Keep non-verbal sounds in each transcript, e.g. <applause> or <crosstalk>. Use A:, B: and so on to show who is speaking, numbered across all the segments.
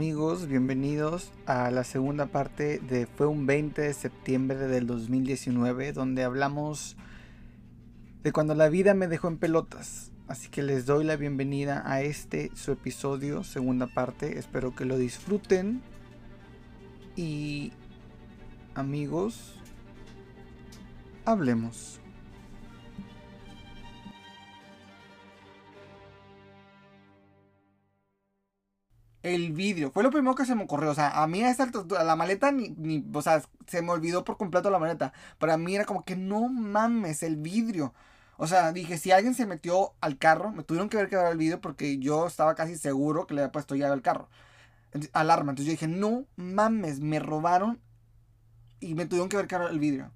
A: amigos, bienvenidos a la segunda parte de Fue un 20 de septiembre del 2019 donde hablamos de cuando la vida me dejó en pelotas. Así que les doy la bienvenida a este su episodio, segunda parte. Espero que lo disfruten. Y amigos, hablemos. El vidrio, fue lo primero que se me ocurrió. O sea, a mí a esta altura, la maleta ni, ni, o sea, se me olvidó por completo la maleta. Para mí era como que no mames, el vidrio. O sea, dije, si alguien se metió al carro, me tuvieron que ver quedar el vidrio porque yo estaba casi seguro que le había puesto llave al carro. Alarma. Entonces yo dije, no mames, me robaron y me tuvieron que ver quedar el vidrio.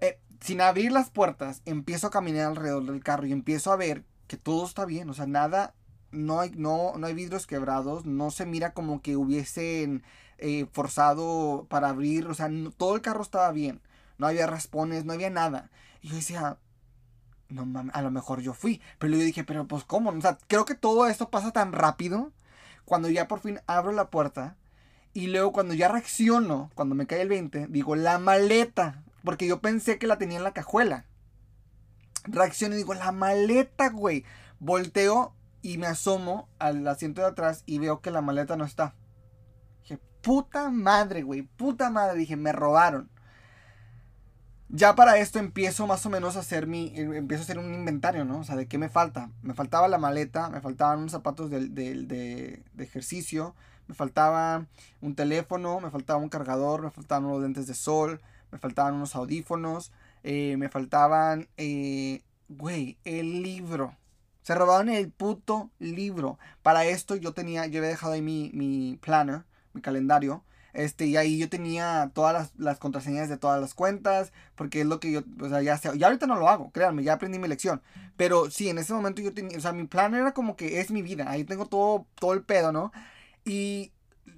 A: Eh, sin abrir las puertas, empiezo a caminar alrededor del carro y empiezo a ver que todo está bien. O sea, nada, no hay, no, no hay vidrios quebrados, no se mira como que hubiesen eh, forzado para abrir, o sea, todo el carro estaba bien, no había raspones, no había nada. Y yo decía, no mames, a lo mejor yo fui, pero yo dije, pero pues cómo, o sea, creo que todo esto pasa tan rápido, cuando ya por fin abro la puerta, y luego cuando ya reacciono, cuando me cae el 20, digo, la maleta, porque yo pensé que la tenía en la cajuela. Reacciono y digo, la maleta, güey. Volteo, y me asomo al asiento de atrás y veo que la maleta no está. Dije, puta madre, güey, puta madre. Dije, me robaron. Ya para esto empiezo más o menos a hacer mi, eh, empiezo a hacer un inventario, ¿no? O sea, ¿de qué me falta? Me faltaba la maleta, me faltaban unos zapatos de, de, ejercicio, me faltaba un teléfono, me faltaba un cargador, me faltaban unos lentes de sol, me faltaban unos audífonos, eh, me faltaban, eh, güey, el libro. Se robaron el puto libro. Para esto yo tenía, yo había dejado ahí mi, mi planner, mi calendario. Este, y ahí yo tenía todas las, las, contraseñas de todas las cuentas, porque es lo que yo, o sea, ya sé, ya ahorita no lo hago, créanme, ya aprendí mi lección. Pero sí, en ese momento yo tenía, o sea, mi planner era como que es mi vida, ahí tengo todo, todo el pedo, ¿no? Y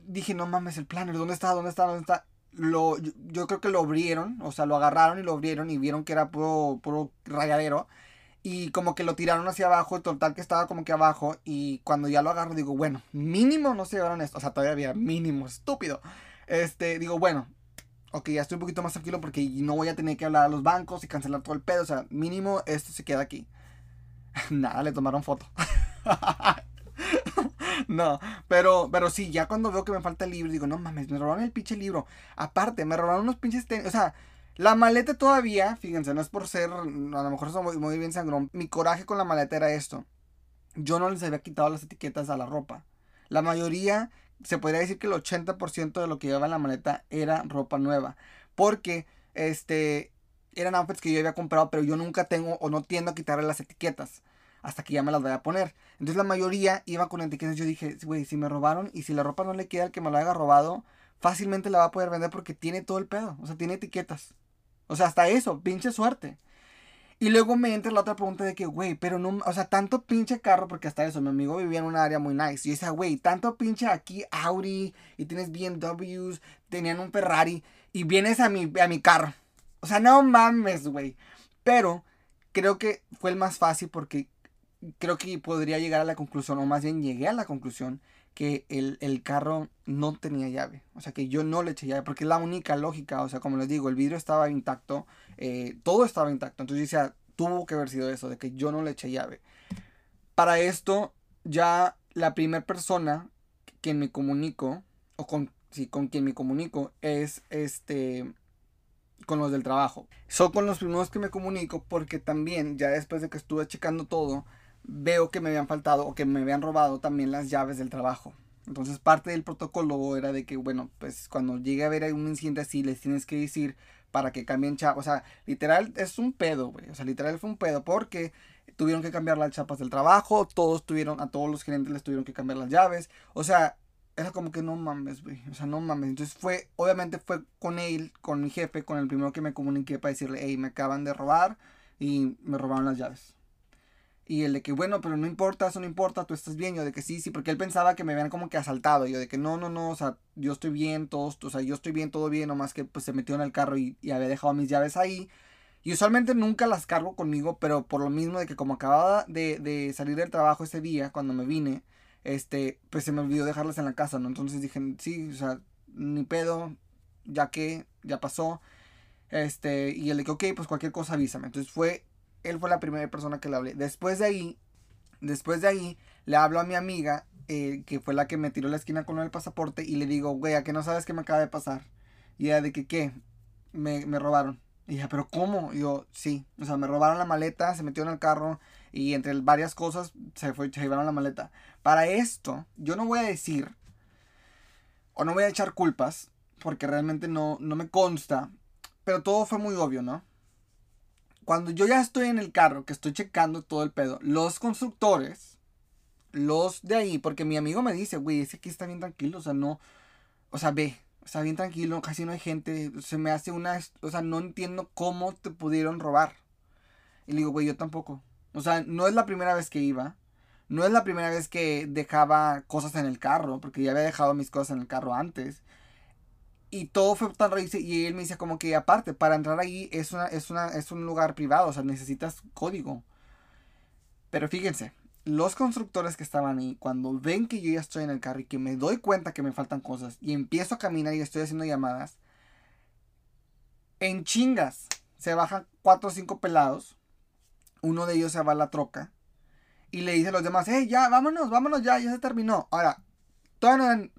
A: dije, no mames, el planner, ¿dónde está? ¿Dónde está? ¿Dónde está? Lo, yo, yo creo que lo abrieron, o sea, lo agarraron y lo abrieron y vieron que era puro, puro rayadero y como que lo tiraron hacia abajo, total que estaba como que abajo y cuando ya lo agarro digo, bueno, mínimo no se llevaron esto, o sea, todavía había mínimo, estúpido. Este, digo, bueno, ok, ya estoy un poquito más tranquilo porque no voy a tener que hablar a los bancos y cancelar todo el pedo, o sea, mínimo esto se queda aquí. <laughs> Nada, le tomaron foto. <laughs> no, pero, pero sí, ya cuando veo que me falta el libro, digo, no mames, me robaron el pinche libro. Aparte, me robaron unos pinches tenis, o sea, la maleta todavía, fíjense, no es por ser, a lo mejor soy muy, bien sangrón. Mi coraje con la maleta era esto. Yo no les había quitado las etiquetas a la ropa. La mayoría, se podría decir que el 80% de lo que llevaba en la maleta era ropa nueva. Porque, este, eran outfits que yo había comprado, pero yo nunca tengo o no tiendo a quitarle las etiquetas. Hasta que ya me las voy a poner. Entonces la mayoría iba con etiquetas. Yo dije, güey, si me robaron y si la ropa no le queda al que me lo haya robado, fácilmente la va a poder vender porque tiene todo el pedo. O sea, tiene etiquetas. O sea, hasta eso, pinche suerte. Y luego me entra la otra pregunta de que, güey, pero no, o sea, tanto pinche carro, porque hasta eso, mi amigo vivía en un área muy nice. Y yo decía, güey, tanto pinche aquí Audi y tienes BMWs, tenían un Ferrari y vienes a mi, a mi carro. O sea, no mames, güey. Pero creo que fue el más fácil porque creo que podría llegar a la conclusión, o más bien llegué a la conclusión, que el, carro no tenía llave. O sea, que yo no le eché llave, porque es la única lógica. O sea, como les digo, el vidrio estaba intacto, eh, todo estaba intacto. Entonces yo decía, tuvo que haber sido eso, de que yo no le eché llave. Para esto, ya la primera persona que me comunico, o con, sí, con quien me comunico, es este con los del trabajo. Son con los primeros que me comunico porque también, ya después de que estuve checando todo, veo que me habían faltado o que me habían robado también las llaves del trabajo. Entonces parte del protocolo era de que, bueno, pues cuando llegue a haber un incidente así, les tienes que decir para que cambien chapas. O sea, literal es un pedo, güey. O sea, literal fue un pedo porque tuvieron que cambiar las chapas del trabajo, todos tuvieron, a todos los gerentes les tuvieron que cambiar las llaves. O sea, era como que no mames, güey. O sea, no mames. Entonces fue, obviamente fue con él, con mi jefe, con el primero que me comuniqué para decirle, hey, me acaban de robar y me robaron las llaves. Y el de que, bueno, pero no importa, eso no importa, tú estás bien. Yo de que sí, sí, porque él pensaba que me habían como que asaltado. Yo de que no, no, no, o sea, yo estoy bien, todos, o sea, yo estoy bien, todo bien, nomás que pues se metió en el carro y, había dejado mis llaves ahí. Y usualmente nunca las cargo conmigo, pero por lo mismo de que como acababa de, de salir del trabajo ese día, cuando me vine, este, pues se me olvidó dejarlas en la casa, ¿no? Entonces dije, sí, o sea, ni pedo, ya que, ya pasó. Este, y él le dije, ok, pues cualquier cosa avísame. Entonces fue, él fue la primera persona que le hablé. Después de ahí, después de ahí, le hablo a mi amiga, eh, que fue la que me tiró la esquina con el pasaporte, y le digo, güey, ¿a que no sabes qué me acaba de pasar? Y ella de que, ¿qué? Me, me robaron. Y dije, ¿pero cómo? Y yo, sí. O sea, me robaron la maleta, se metió en el carro y entre varias cosas se, fue, se llevaron la maleta. Para esto, yo no voy a decir o no voy a echar culpas porque realmente no, no me consta. Pero todo fue muy obvio, ¿no? Cuando yo ya estoy en el carro, que estoy checando todo el pedo, los constructores, los de ahí, porque mi amigo me dice, güey, ese aquí está bien tranquilo, o sea, no, o sea, ve, está bien tranquilo, casi no hay gente, se me hace una, o sea, no entiendo cómo te pudieron robar. Y le digo, güey, yo tampoco. O sea, no es la primera vez que iba, no es la primera vez que dejaba cosas en el carro, porque ya había dejado mis cosas en el carro antes. Y todo fue tan raro. Y él me dice como que aparte, para entrar ahí es, una, es, una, es un lugar privado, o sea, necesitas código. Pero fíjense, los constructores que estaban ahí, cuando ven que yo ya estoy en el carro y que me doy cuenta que me faltan cosas y empiezo a caminar y estoy haciendo llamadas, en chingas se bajan cuatro o cinco pelados. Uno de ellos se va a la troca y le dice a los demás, hey, ya, vámonos, vámonos ya, ya se terminó. Ahora, todavía no eran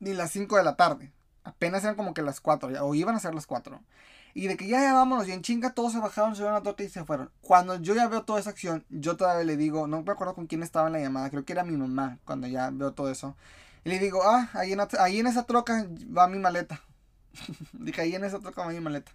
A: ni las 5 de la tarde. Apenas eran como que las 4, o iban a ser las 4. Y de que ya, ya vámonos, y en chinga todos se bajaron, se a la torta y se fueron. Cuando yo ya veo toda esa acción, yo todavía le digo, no me acuerdo con quién estaba en la llamada, creo que era mi mamá, cuando ya veo todo eso. Y le digo, ah, ahí en, ahí en esa troca va mi maleta. <laughs> Dije, ahí en esa troca va mi maleta.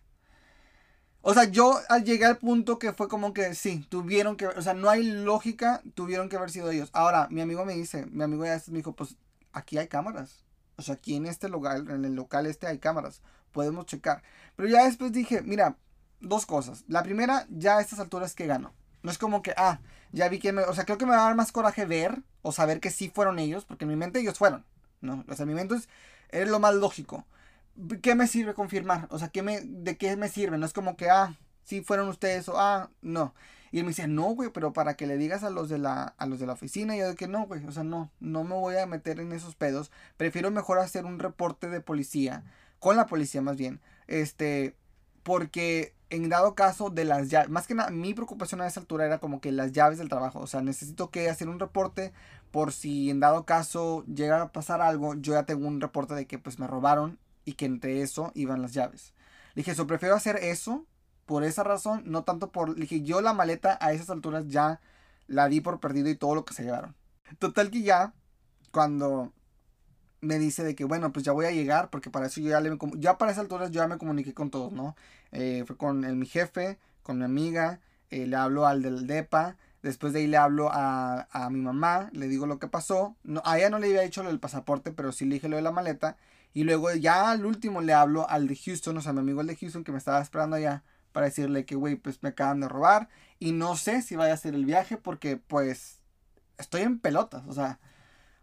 A: O sea, yo llegué al punto que fue como que sí, tuvieron que, o sea, no hay lógica, tuvieron que haber sido ellos. Ahora, mi amigo me dice, mi amigo ya me dijo, pues aquí hay cámaras. O sea, aquí en este lugar, en el local este hay cámaras. Podemos checar. Pero ya después dije, mira, dos cosas. La primera, ya a estas alturas que gano. No es como que, ah, ya vi que me, o sea, creo que me va a dar más coraje ver o saber que sí fueron ellos, porque en mi mente ellos fueron, ¿no? O sea, en mi mente es, es lo más lógico. ¿qué me sirve confirmar? O sea, ¿qué me, ¿de qué me sirve? No es como que, ah, sí fueron ustedes o, ah, no. Y él me dice, no, güey, pero para que le digas a los de la, a los de la oficina, y yo de que no, güey, o sea, no, no me voy a meter en esos pedos. Prefiero mejor hacer un reporte de policía, con la policía más bien, este, porque en dado caso de las llaves, más que nada, mi preocupación a esa altura era como que las llaves del trabajo, o sea, necesito que hacer un reporte por si en dado caso llega a pasar algo, yo ya tengo un reporte de que pues me robaron y que entre eso iban las llaves. Le dije, yo prefiero hacer eso por esa razón, no tanto por... Le dije, yo la maleta a esas alturas ya la di por perdido y todo lo que se llevaron. Total que ya, cuando me dice de que, bueno, pues ya voy a llegar, porque para eso yo ya le... Ya para esas alturas yo ya me comuniqué con todos, ¿no? Eh, fue con el, mi jefe, con mi amiga, eh, le hablo al del DEPA, después de ahí le hablo a, a, mi mamá, le digo lo que pasó. No, a ella no le había dicho lo del pasaporte, pero sí le dije lo de la maleta. Y luego ya al último le hablo al de Houston, o sea, mi amigo el de Houston que me estaba esperando allá para decirle que, güey, pues me acaban de robar y no sé si vaya a hacer el viaje porque, pues, estoy en pelotas, o sea,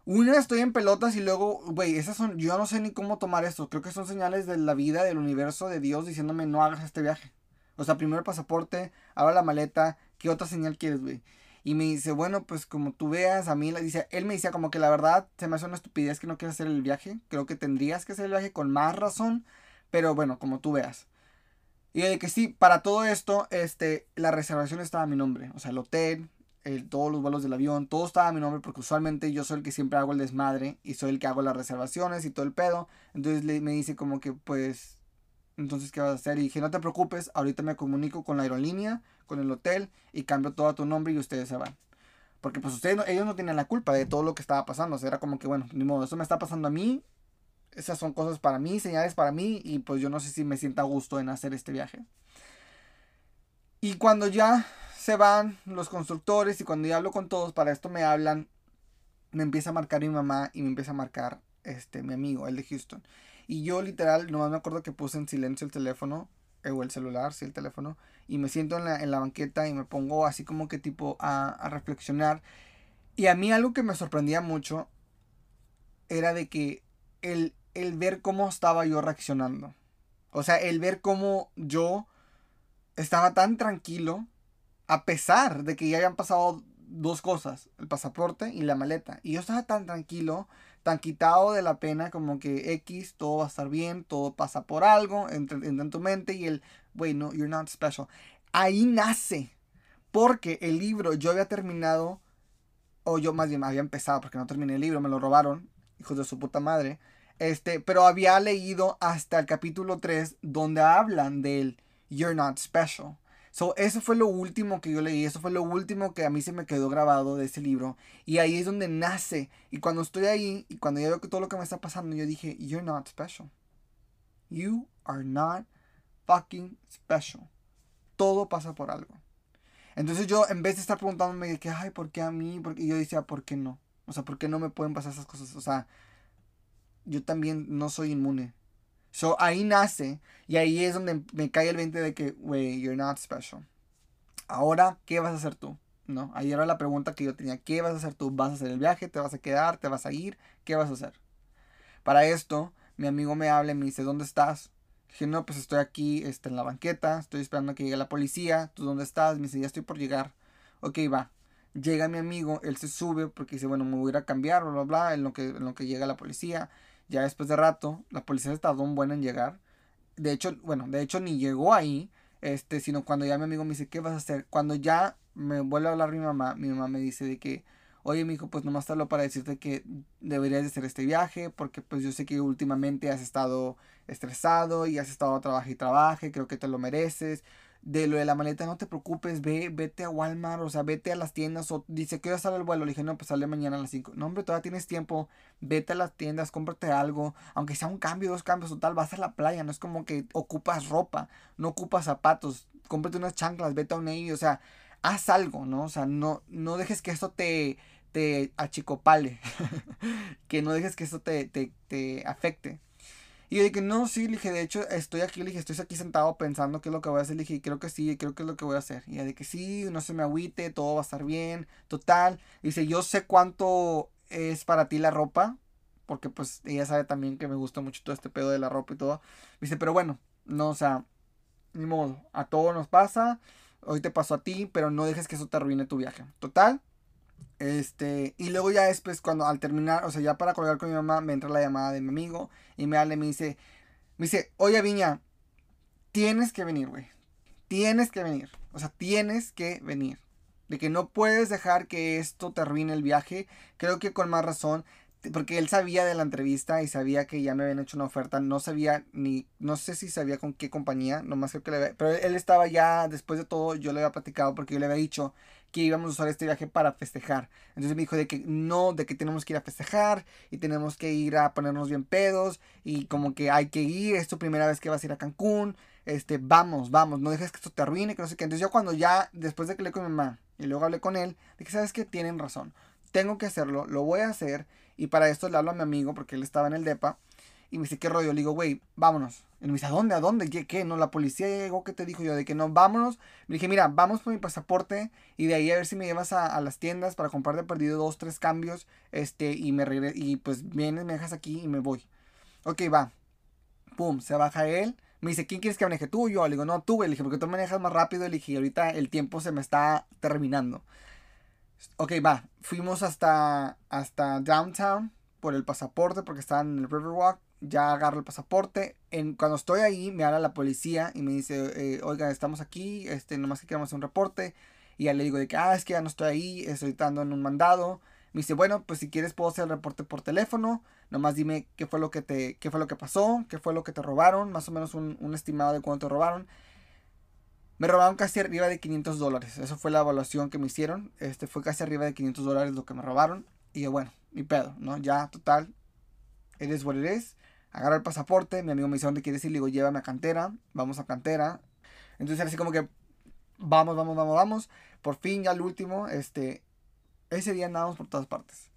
A: una estoy en pelotas y luego, güey, esas son, yo no sé ni cómo tomar esto, creo que son señales de la vida, del universo, de Dios diciéndome no hagas este viaje. O sea, primero el pasaporte, ahora la maleta, ¿qué otra señal quieres, güey? Y me dice, bueno, pues como tú veas, a mí, dice, él me decía como que la verdad se me hace una estupidez que no quieras hacer el viaje. Creo que tendrías que hacer el viaje con más razón, pero bueno, como tú veas. Y de que sí, para todo esto, este, la reservación estaba a mi nombre. O sea, el hotel, el, todos los vuelos del avión, todo estaba a mi nombre porque usualmente yo soy el que siempre hago el desmadre y soy el que hago las reservaciones y todo el pedo. Entonces le, me dice como que pues, entonces ¿qué vas a hacer? Y dije, no te preocupes, ahorita me comunico con la aerolínea con el hotel y cambio todo a tu nombre y ustedes se van. Porque pues ustedes, ellos no tienen la culpa de todo lo que estaba pasando. O sea, era como que, bueno, ni modo, eso me está pasando a mí. Esas son cosas para mí, señales para mí. Y pues yo no sé si me sienta a gusto en hacer este viaje. Y cuando ya se van los constructores y cuando ya hablo con todos, para esto me hablan, me empieza a marcar mi mamá y me empieza a marcar este mi amigo, el de Houston. Y yo literal, nomás me acuerdo que puse en silencio el teléfono eh, o el celular, sí, el teléfono, y me siento en la, en la banqueta y me pongo así como que tipo a, a reflexionar. Y a mí algo que me sorprendía mucho era de que el, el ver cómo estaba yo reaccionando. O sea, el ver cómo yo estaba tan tranquilo, a pesar de que ya habían pasado dos cosas, el pasaporte y la maleta. Y yo estaba tan tranquilo, tan quitado de la pena como que X, todo va a estar bien, todo pasa por algo, entra, en tu mente y el, wait, no, you're not special. Ahí nace, porque el libro yo había terminado, o yo más bien había empezado, porque no terminé el libro, me lo robaron, hijos de su puta madre. Este, pero había leído hasta el capítulo 3 donde hablan del You're not special. So, eso fue lo último que yo leí, eso fue lo último que a mí se me quedó grabado de ese libro. Y ahí es donde nace. Y cuando estoy ahí y cuando yo veo que todo lo que me está pasando, yo dije, You're not special. You are not fucking special. Todo pasa por algo. Entonces yo, en vez de estar preguntándome de que, ay, ¿por qué a mí? Porque yo decía, ¿por qué no? O sea, ¿por qué no me pueden pasar esas cosas? O sea, yo también no soy inmune. So ahí nace y ahí es donde me cae el 20 de que, wey, you're not special. Ahora, ¿qué vas a hacer tú? ¿No? Ahí era la pregunta que yo tenía. ¿Qué vas a hacer tú? ¿Vas a hacer el viaje? ¿Te vas a quedar? ¿Te vas a ir? ¿Qué vas a hacer? Para esto, mi amigo me habla y me dice, ¿dónde estás? Dije, no, pues estoy aquí este, en la banqueta, estoy esperando a que llegue la policía. ¿Tú dónde estás? Me dice, ya estoy por llegar. Ok, va. Llega mi amigo, él se sube porque dice, bueno, me voy a ir a cambiar, bla, bla, bla, en lo que, en lo que llega la policía. Ya después de rato, la policía se tardó un buen en llegar. De hecho, bueno, de hecho ni llegó ahí, este, sino cuando ya mi amigo me dice, ¿qué vas a hacer? Cuando ya me vuelve a hablar mi mamá, mi mamá me dice de que, oye, mi hijo, pues nomás te hablo para decirte que deberías de hacer este viaje, porque pues yo sé que últimamente has estado estresado y has estado trabajo y trabaje, creo que te lo mereces de lo de la maleta, no te preocupes, ve, vete a Walmart, o sea, vete a las tiendas, o dice, quiero sale el vuelo, le dije, no, pues sale mañana a las 5, no, hombre, todavía tienes tiempo, vete a las tiendas, cómprate algo, aunque sea un cambio, dos cambios, total, vas a la playa, no es como que ocupas ropa, no ocupas zapatos, cómprate unas chanclas, vete a un Navy, o sea, haz algo, ¿no? O sea, no, no dejes que esto te, te achicopale, <laughs> que no dejes que esto te, te, te afecte. Y yo dije, no, sí, le dije, de hecho, estoy aquí, le dije, estoy aquí sentado pensando qué es lo que voy a hacer. Le dije, creo que sí, creo que es lo que voy a hacer. Y de que sí, no se me agüite, todo va a estar bien, total. Dice, yo sé cuánto es para ti la ropa, porque pues ella sabe también que me gusta mucho todo este pedo de la ropa y todo. Dice, pero bueno, no, o sea, ni modo, a todo nos pasa, hoy te pasó a ti, pero no dejes que eso te arruine tu viaje. Total, este, y luego ya después, cuando al terminar, o sea, ya para colgar con mi mamá, me entra la llamada de mi amigo y me habla y me dice, me dice, oye Viña, tienes que venir, güey. Tienes que venir. O sea, tienes que venir. De que no puedes dejar que esto te arruine el viaje. Creo que con más razón porque él sabía de la entrevista y sabía que ya me habían hecho una oferta, no sabía ni, no sé si sabía con qué compañía, nomás creo que le había, pero él estaba ya, después de todo, yo le había platicado porque yo le había dicho que íbamos a usar este viaje para festejar. Entonces me dijo de que no, de que tenemos que ir a festejar y tenemos que ir a ponernos bien pedos y como que hay que ir, es tu primera vez que vas a ir a Cancún, este, vamos, vamos, no dejes que esto te arruine, que no sé qué. Entonces yo cuando ya, después de que le con mi mamá y luego hablé con él, que sabes que tienen razón, tengo que hacerlo, lo voy a hacer y para esto le hablo a mi amigo porque él estaba en el DEPA. Y me dice, ¿qué rollo? Le digo, güey, vámonos. Y me dice, ¿a dónde? ¿A dónde? ¿Qué? ¿Qué? No, la policía llegó, ¿qué te dijo yo? De que no, vámonos. Me dije, mira, vamos por mi pasaporte y de ahí a ver si me llevas a, las tiendas para comprar de perdido dos, tres cambios. Este, y me regreso, y pues vienes, me dejas aquí y me voy. Ok, va. Pum, se baja él. Me dice, ¿quién quieres que maneje tú o yo? Le digo, no, tú, güey. Le dije, porque tú manejas más rápido. Le dije, ahorita el tiempo se me está terminando. Ok, va. Fuimos hasta, hasta downtown por el pasaporte porque estaba en el Riverwalk. Ya agarro el pasaporte. En, cuando estoy ahí me habla la policía y me dice, eh, oiga, estamos aquí, este, nomás que queremos hacer un reporte. Y ya le digo de que, ah, es que ya no estoy ahí, estoy estando en un mandado. Me dice, bueno, pues si quieres puedo hacer el reporte por teléfono. Nomás dime qué fue lo que te, qué fue lo que pasó, qué fue lo que te robaron, más o menos un, un estimado de cuánto te robaron. Me robaron casi arriba de 500 dólares. Eso fue la evaluación que me hicieron. Este fue casi arriba de 500 dólares lo que me robaron. Y bueno, mi pedo, ¿no? Ya, total, eres what it is. Agarra el pasaporte, mi amigo me dice, ¿dónde quieres ir? Le digo, llévame a cantera, vamos a cantera. Entonces así como que, vamos, vamos, vamos, vamos. Por fin, ya el último, este, ese día andábamos por todas partes.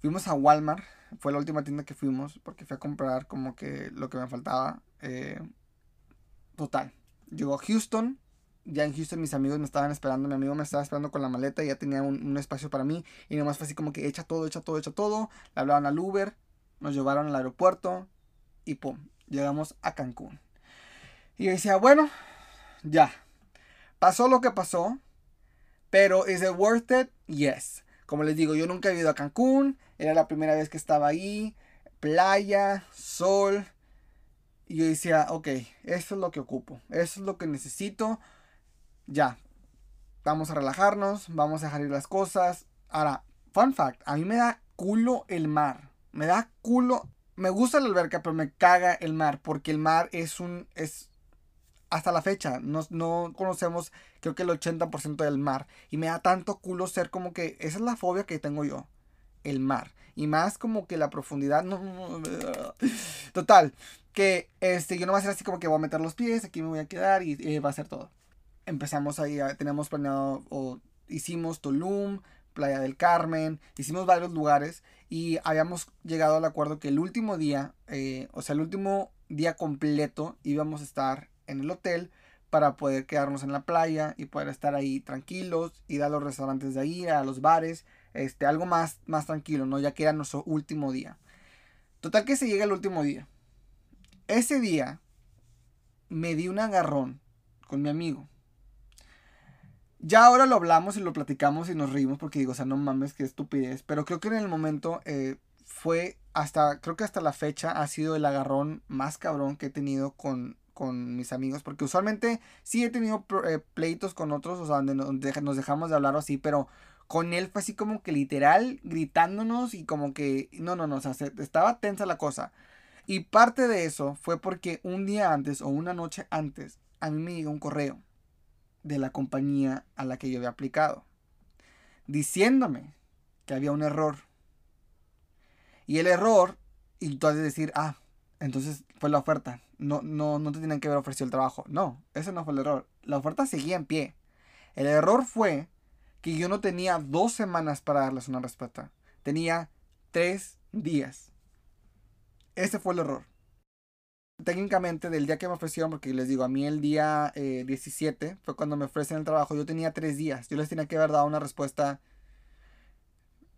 A: Fuimos a Walmart, fue la última tienda que fuimos, porque fui a comprar como que lo que me faltaba. Eh, total. Llegó a Houston, ya en Houston mis amigos me estaban esperando, mi amigo me estaba esperando con la maleta y ya tenía un, espacio para mí y nomás fue así como que echa todo, echa todo, echa todo, le hablaban al Uber, nos llevaron al aeropuerto y pum, llegamos a Cancún. Y yo decía, bueno, ya, pasó lo que pasó, Pero, ¿es it worth it? Yes. Como les digo, yo nunca he ido a Cancún. Era la primera vez que estaba ahí. Playa, sol. Y yo decía, ok, eso es lo que ocupo. Eso es lo que necesito. Ya. Vamos a relajarnos. Vamos a dejar ir las cosas. Ahora, fun fact. A mí me da culo el mar. Me da culo. Me gusta la alberca, pero me caga el mar. Porque el mar es un. Es, hasta la fecha no, no conocemos creo que el 80% del mar. Y me da tanto culo ser como que esa es la fobia que tengo yo. El mar. Y más como que la profundidad. No, total. Que este, yo no voy a ser así como que voy a meter los pies, aquí me voy a quedar y eh, va a ser todo. Empezamos ahí, tenemos planeado o hicimos Tulum, Playa del Carmen, hicimos varios lugares y habíamos llegado al acuerdo que el último día, eh, o sea, el último día completo íbamos a estar en el hotel para poder quedarnos en la playa y poder estar ahí tranquilos, ir a los restaurantes de ahí, a los bares, este, algo más, más tranquilo, ¿no? Ya que era nuestro último día. Total que se llega el último día. Ese día me di un agarrón con mi amigo. Ya ahora lo hablamos y lo platicamos y nos reímos porque digo, o sea, no mames, qué estupidez. Pero creo que en el momento eh, fue hasta, creo que hasta la fecha ha sido el agarrón más cabrón que he tenido con con mis amigos, porque usualmente sí he tenido eh, pleitos con otros, o sea, donde nos dejamos de hablar así, pero con él fue así como que literal gritándonos y como que, no, no, no, o sea, estaba tensa la cosa. Y parte de eso fue porque un día antes o una noche antes a mí me llegó un correo de la compañía a la que yo había aplicado, diciéndome que había un error. Y el error, y tú has de decir, ah, entonces fue la oferta no, no, no te tienen que haber ofrecido el trabajo. No, ese no fue el error. La oferta seguía en pie. El error fue que yo no tenía dos semanas para darles una respuesta. Tenía tres días. Ese fue el error. Técnicamente, del día que me ofrecieron, porque les digo, a mí el día 17 eh, fue cuando me ofrecen el trabajo, yo tenía tres días. Yo les tenía que haber dado una respuesta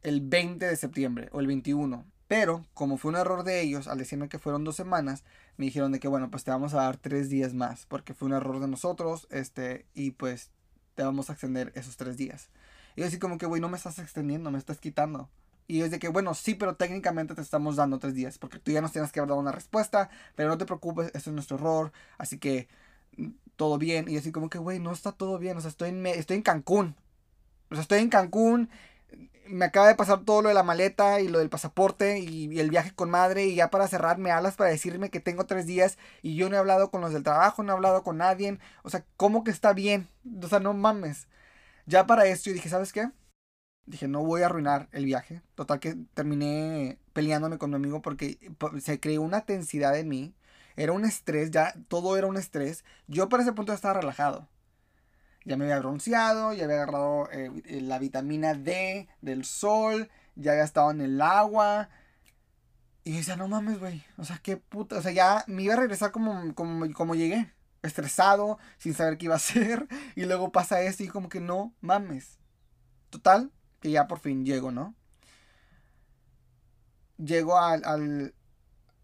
A: el 20 de septiembre o el 21. Pero, como fue un error de ellos, al decirme que fueron dos semanas, me dijeron de que, bueno, pues te vamos a dar tres días más, porque fue un error de nosotros, este, y pues te vamos a extender esos tres días. Y yo así como que, güey, no me estás extendiendo, me estás quitando. Y es de que, bueno, sí, pero técnicamente te estamos dando tres días, porque tú ya nos tienes que haber dado una respuesta, pero no te preocupes, eso es nuestro error, así que mm, todo bien. Y así como que, güey, no está todo bien, o sea, estoy en, estoy en Cancún. O sea, estoy en Cancún me acaba de pasar todo lo de la maleta y lo del pasaporte y, el viaje con madre y ya para cerrar me para decirme que tengo tres días y yo no he hablado con los del trabajo, no he hablado con nadie. O sea, ¿cómo que está bien? O sea, no mames. Ya para esto yo dije, ¿sabes qué? Dije, no voy a arruinar el viaje. Total que terminé peleándome con mi amigo porque se creó una tensidad en mí. Era un estrés, ya todo era un estrés. Yo para ese punto estaba relajado ya me había bronceado, ya había agarrado eh, la vitamina D del sol, ya había estado en el agua. Y decía, no mames, güey. O sea, qué puta. O sea, ya me iba a regresar como, como, como llegué. Estresado, sin saber qué iba a <laughs> hacer. Y luego pasa esto y como que no mames. Total, que ya por fin llego, ¿no? Llego al, al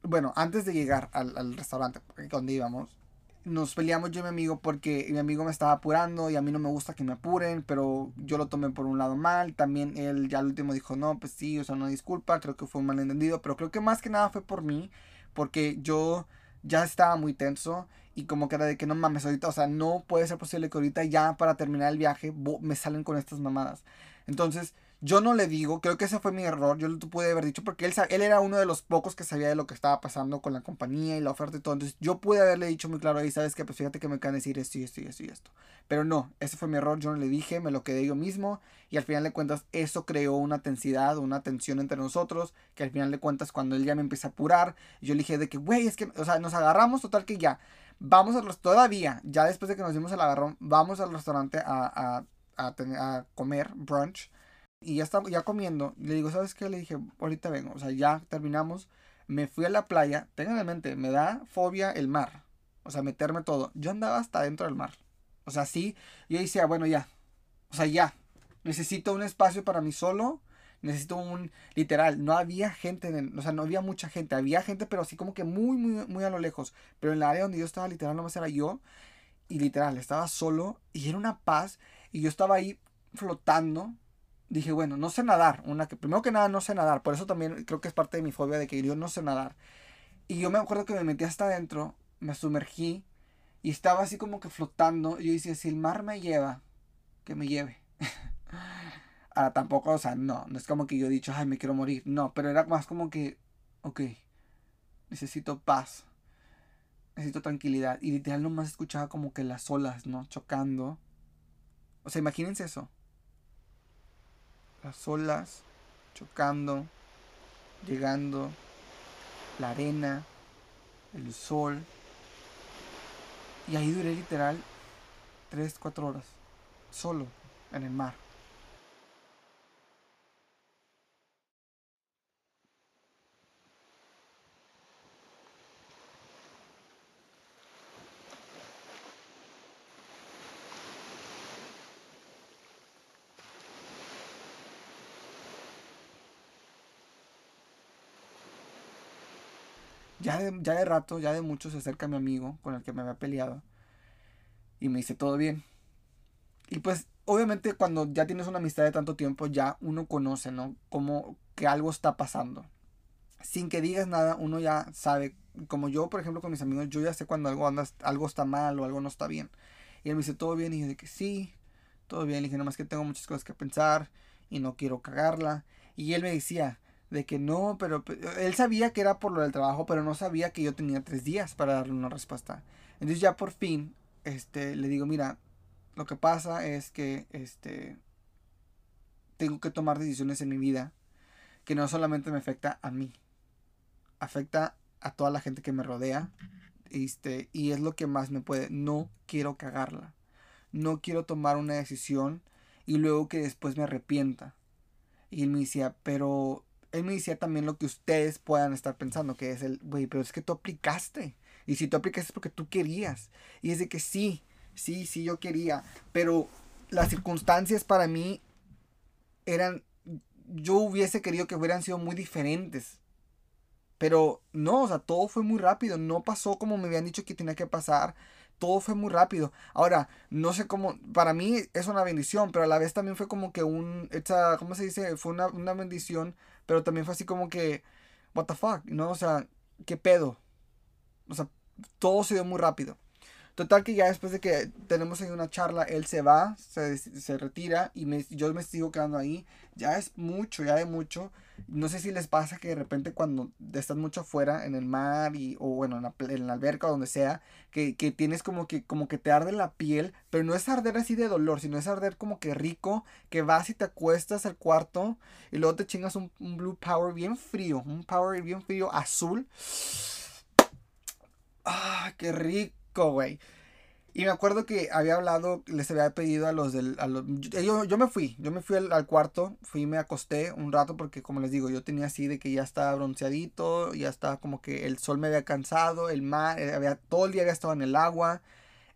A: bueno, antes de llegar al, al restaurante donde íbamos, nos peleamos yo y mi amigo porque mi amigo me estaba apurando y a mí no me gusta que me apuren, pero yo lo tomé por un lado mal. También él ya al último dijo, no, pues sí, o sea, no disculpa, creo que fue un malentendido, pero creo que más que nada fue por mí, porque yo ya estaba muy tenso y como que era de que no mames ahorita, o sea, no puede ser posible que ahorita ya para terminar el viaje me salen con estas mamadas. Entonces, yo no le digo, creo que ese fue mi error, yo lo pude haber dicho porque él, él era uno de los pocos que sabía de lo que estaba pasando con la compañía y la oferta y todo. Entonces yo pude haberle dicho muy claro ahí, sabes que pues fíjate que me can decir esto y esto y esto y esto. Pero no, ese fue mi error, yo no le dije, me lo quedé yo mismo y al final de cuentas eso creó una tensidad, una tensión entre nosotros, que al final de cuentas cuando él ya me empieza a apurar, yo le dije de que, güey, es que, o sea, nos agarramos total que ya, vamos a los, todavía, ya después de que nos dimos el agarrón, vamos al restaurante a, a, a, a comer brunch y ya estaba ya comiendo. Le digo, ¿sabes qué? Le dije, ahorita vengo. O sea, ya terminamos. Me fui a la playa. Tengan en mente, me da fobia el mar. O sea, meterme todo. Yo andaba hasta dentro del mar. O sea, sí. Yo decía, bueno, ya. O sea, ya. Necesito un espacio para mí solo. Necesito un. Literal, no había gente. En o sea, no había mucha gente. Había gente, pero así como que muy, muy, muy a lo lejos. Pero en la área donde yo estaba, literal, nomás era yo. Y literal, estaba solo. Y era una paz. Y yo estaba ahí flotando, dije, bueno, no sé nadar. Una que, primero que nada, no sé nadar. Por eso también creo que es parte de mi fobia de que yo no sé nadar. Y yo me acuerdo que me metí hasta adentro, me sumergí y estaba así como que flotando. Y yo decía, si el mar me lleva, que me lleve. <laughs> Ahora tampoco, o sea, no, no es como que yo he dicho, ay, me quiero morir. No, pero era más como que, ok, necesito paz, necesito tranquilidad. Y literal nomás escuchaba como que las olas, ¿no? Chocando. O sea, imagínense eso. Las olas chocando, llegando, la arena, el sol. Y ahí duré literal 3, 4 horas, solo en el mar. De, ya de rato, ya de mucho se acerca mi amigo con el que me había peleado. Y me dice, todo bien. Y pues, obviamente, cuando ya tienes una amistad de tanto tiempo, ya uno conoce, ¿no? Como que algo está pasando. Sin que digas nada, uno ya sabe. Como yo, por ejemplo, con mis amigos, yo ya sé cuando algo, anda, algo está mal o algo no está bien. Y él me dice, ¿todo bien? Y yo que sí, todo bien. Le dije, nomás que tengo muchas cosas que pensar y no quiero cagarla. Y él me decía, de que no, pero él sabía que era por lo del trabajo, pero no sabía que yo tenía tres días para darle una respuesta. Entonces ya por fin, este, le digo, mira, lo que pasa es que, este, tengo que tomar decisiones en mi vida que no solamente me afecta a mí, afecta a toda la gente que me rodea, este, y es lo que más me puede, no quiero cagarla, no quiero tomar una decisión y luego que después me arrepienta. Y él me decía, pero él me decía también lo que ustedes puedan estar pensando, que es el, güey, pero es que tú aplicaste. Y si tú aplicaste es porque tú querías. Y es de que sí, sí, sí, yo quería. Pero las circunstancias para mí eran, yo hubiese querido que hubieran sido muy diferentes. Pero no, o sea, todo fue muy rápido. No pasó como me habían dicho que tenía que pasar todo fue muy rápido. Ahora, no sé cómo, para mí es una bendición, pero a la vez también fue como que un, esta, ¿cómo se dice? Fue una, una bendición, pero también fue así como que, what the fuck, ¿no? O sea, ¿qué pedo? O sea, todo se dio muy rápido. Total que ya después de que tenemos ahí una charla, él se va, se, se retira y me, yo me sigo quedando ahí. Ya es mucho, ya de mucho. No sé si les pasa que de repente cuando estás mucho afuera en el mar y, o bueno, en la, en la alberca o donde sea, que, que, tienes como que, como que te arde la piel, pero no es arder así de dolor, sino es arder como que rico, que vas y te acuestas al cuarto y luego te chingas un, un blue power bien frío, un power bien frío azul. ¡Ah, qué rico! Güey. Y me acuerdo que había hablado, les había pedido a los del... A los, yo, yo, me fui, yo me fui al, cuarto, fui me acosté un rato porque como les digo, yo tenía así de que ya estaba bronceadito, ya estaba como que el sol me había cansado, el mar, eh, había, todo el día había estado en el agua,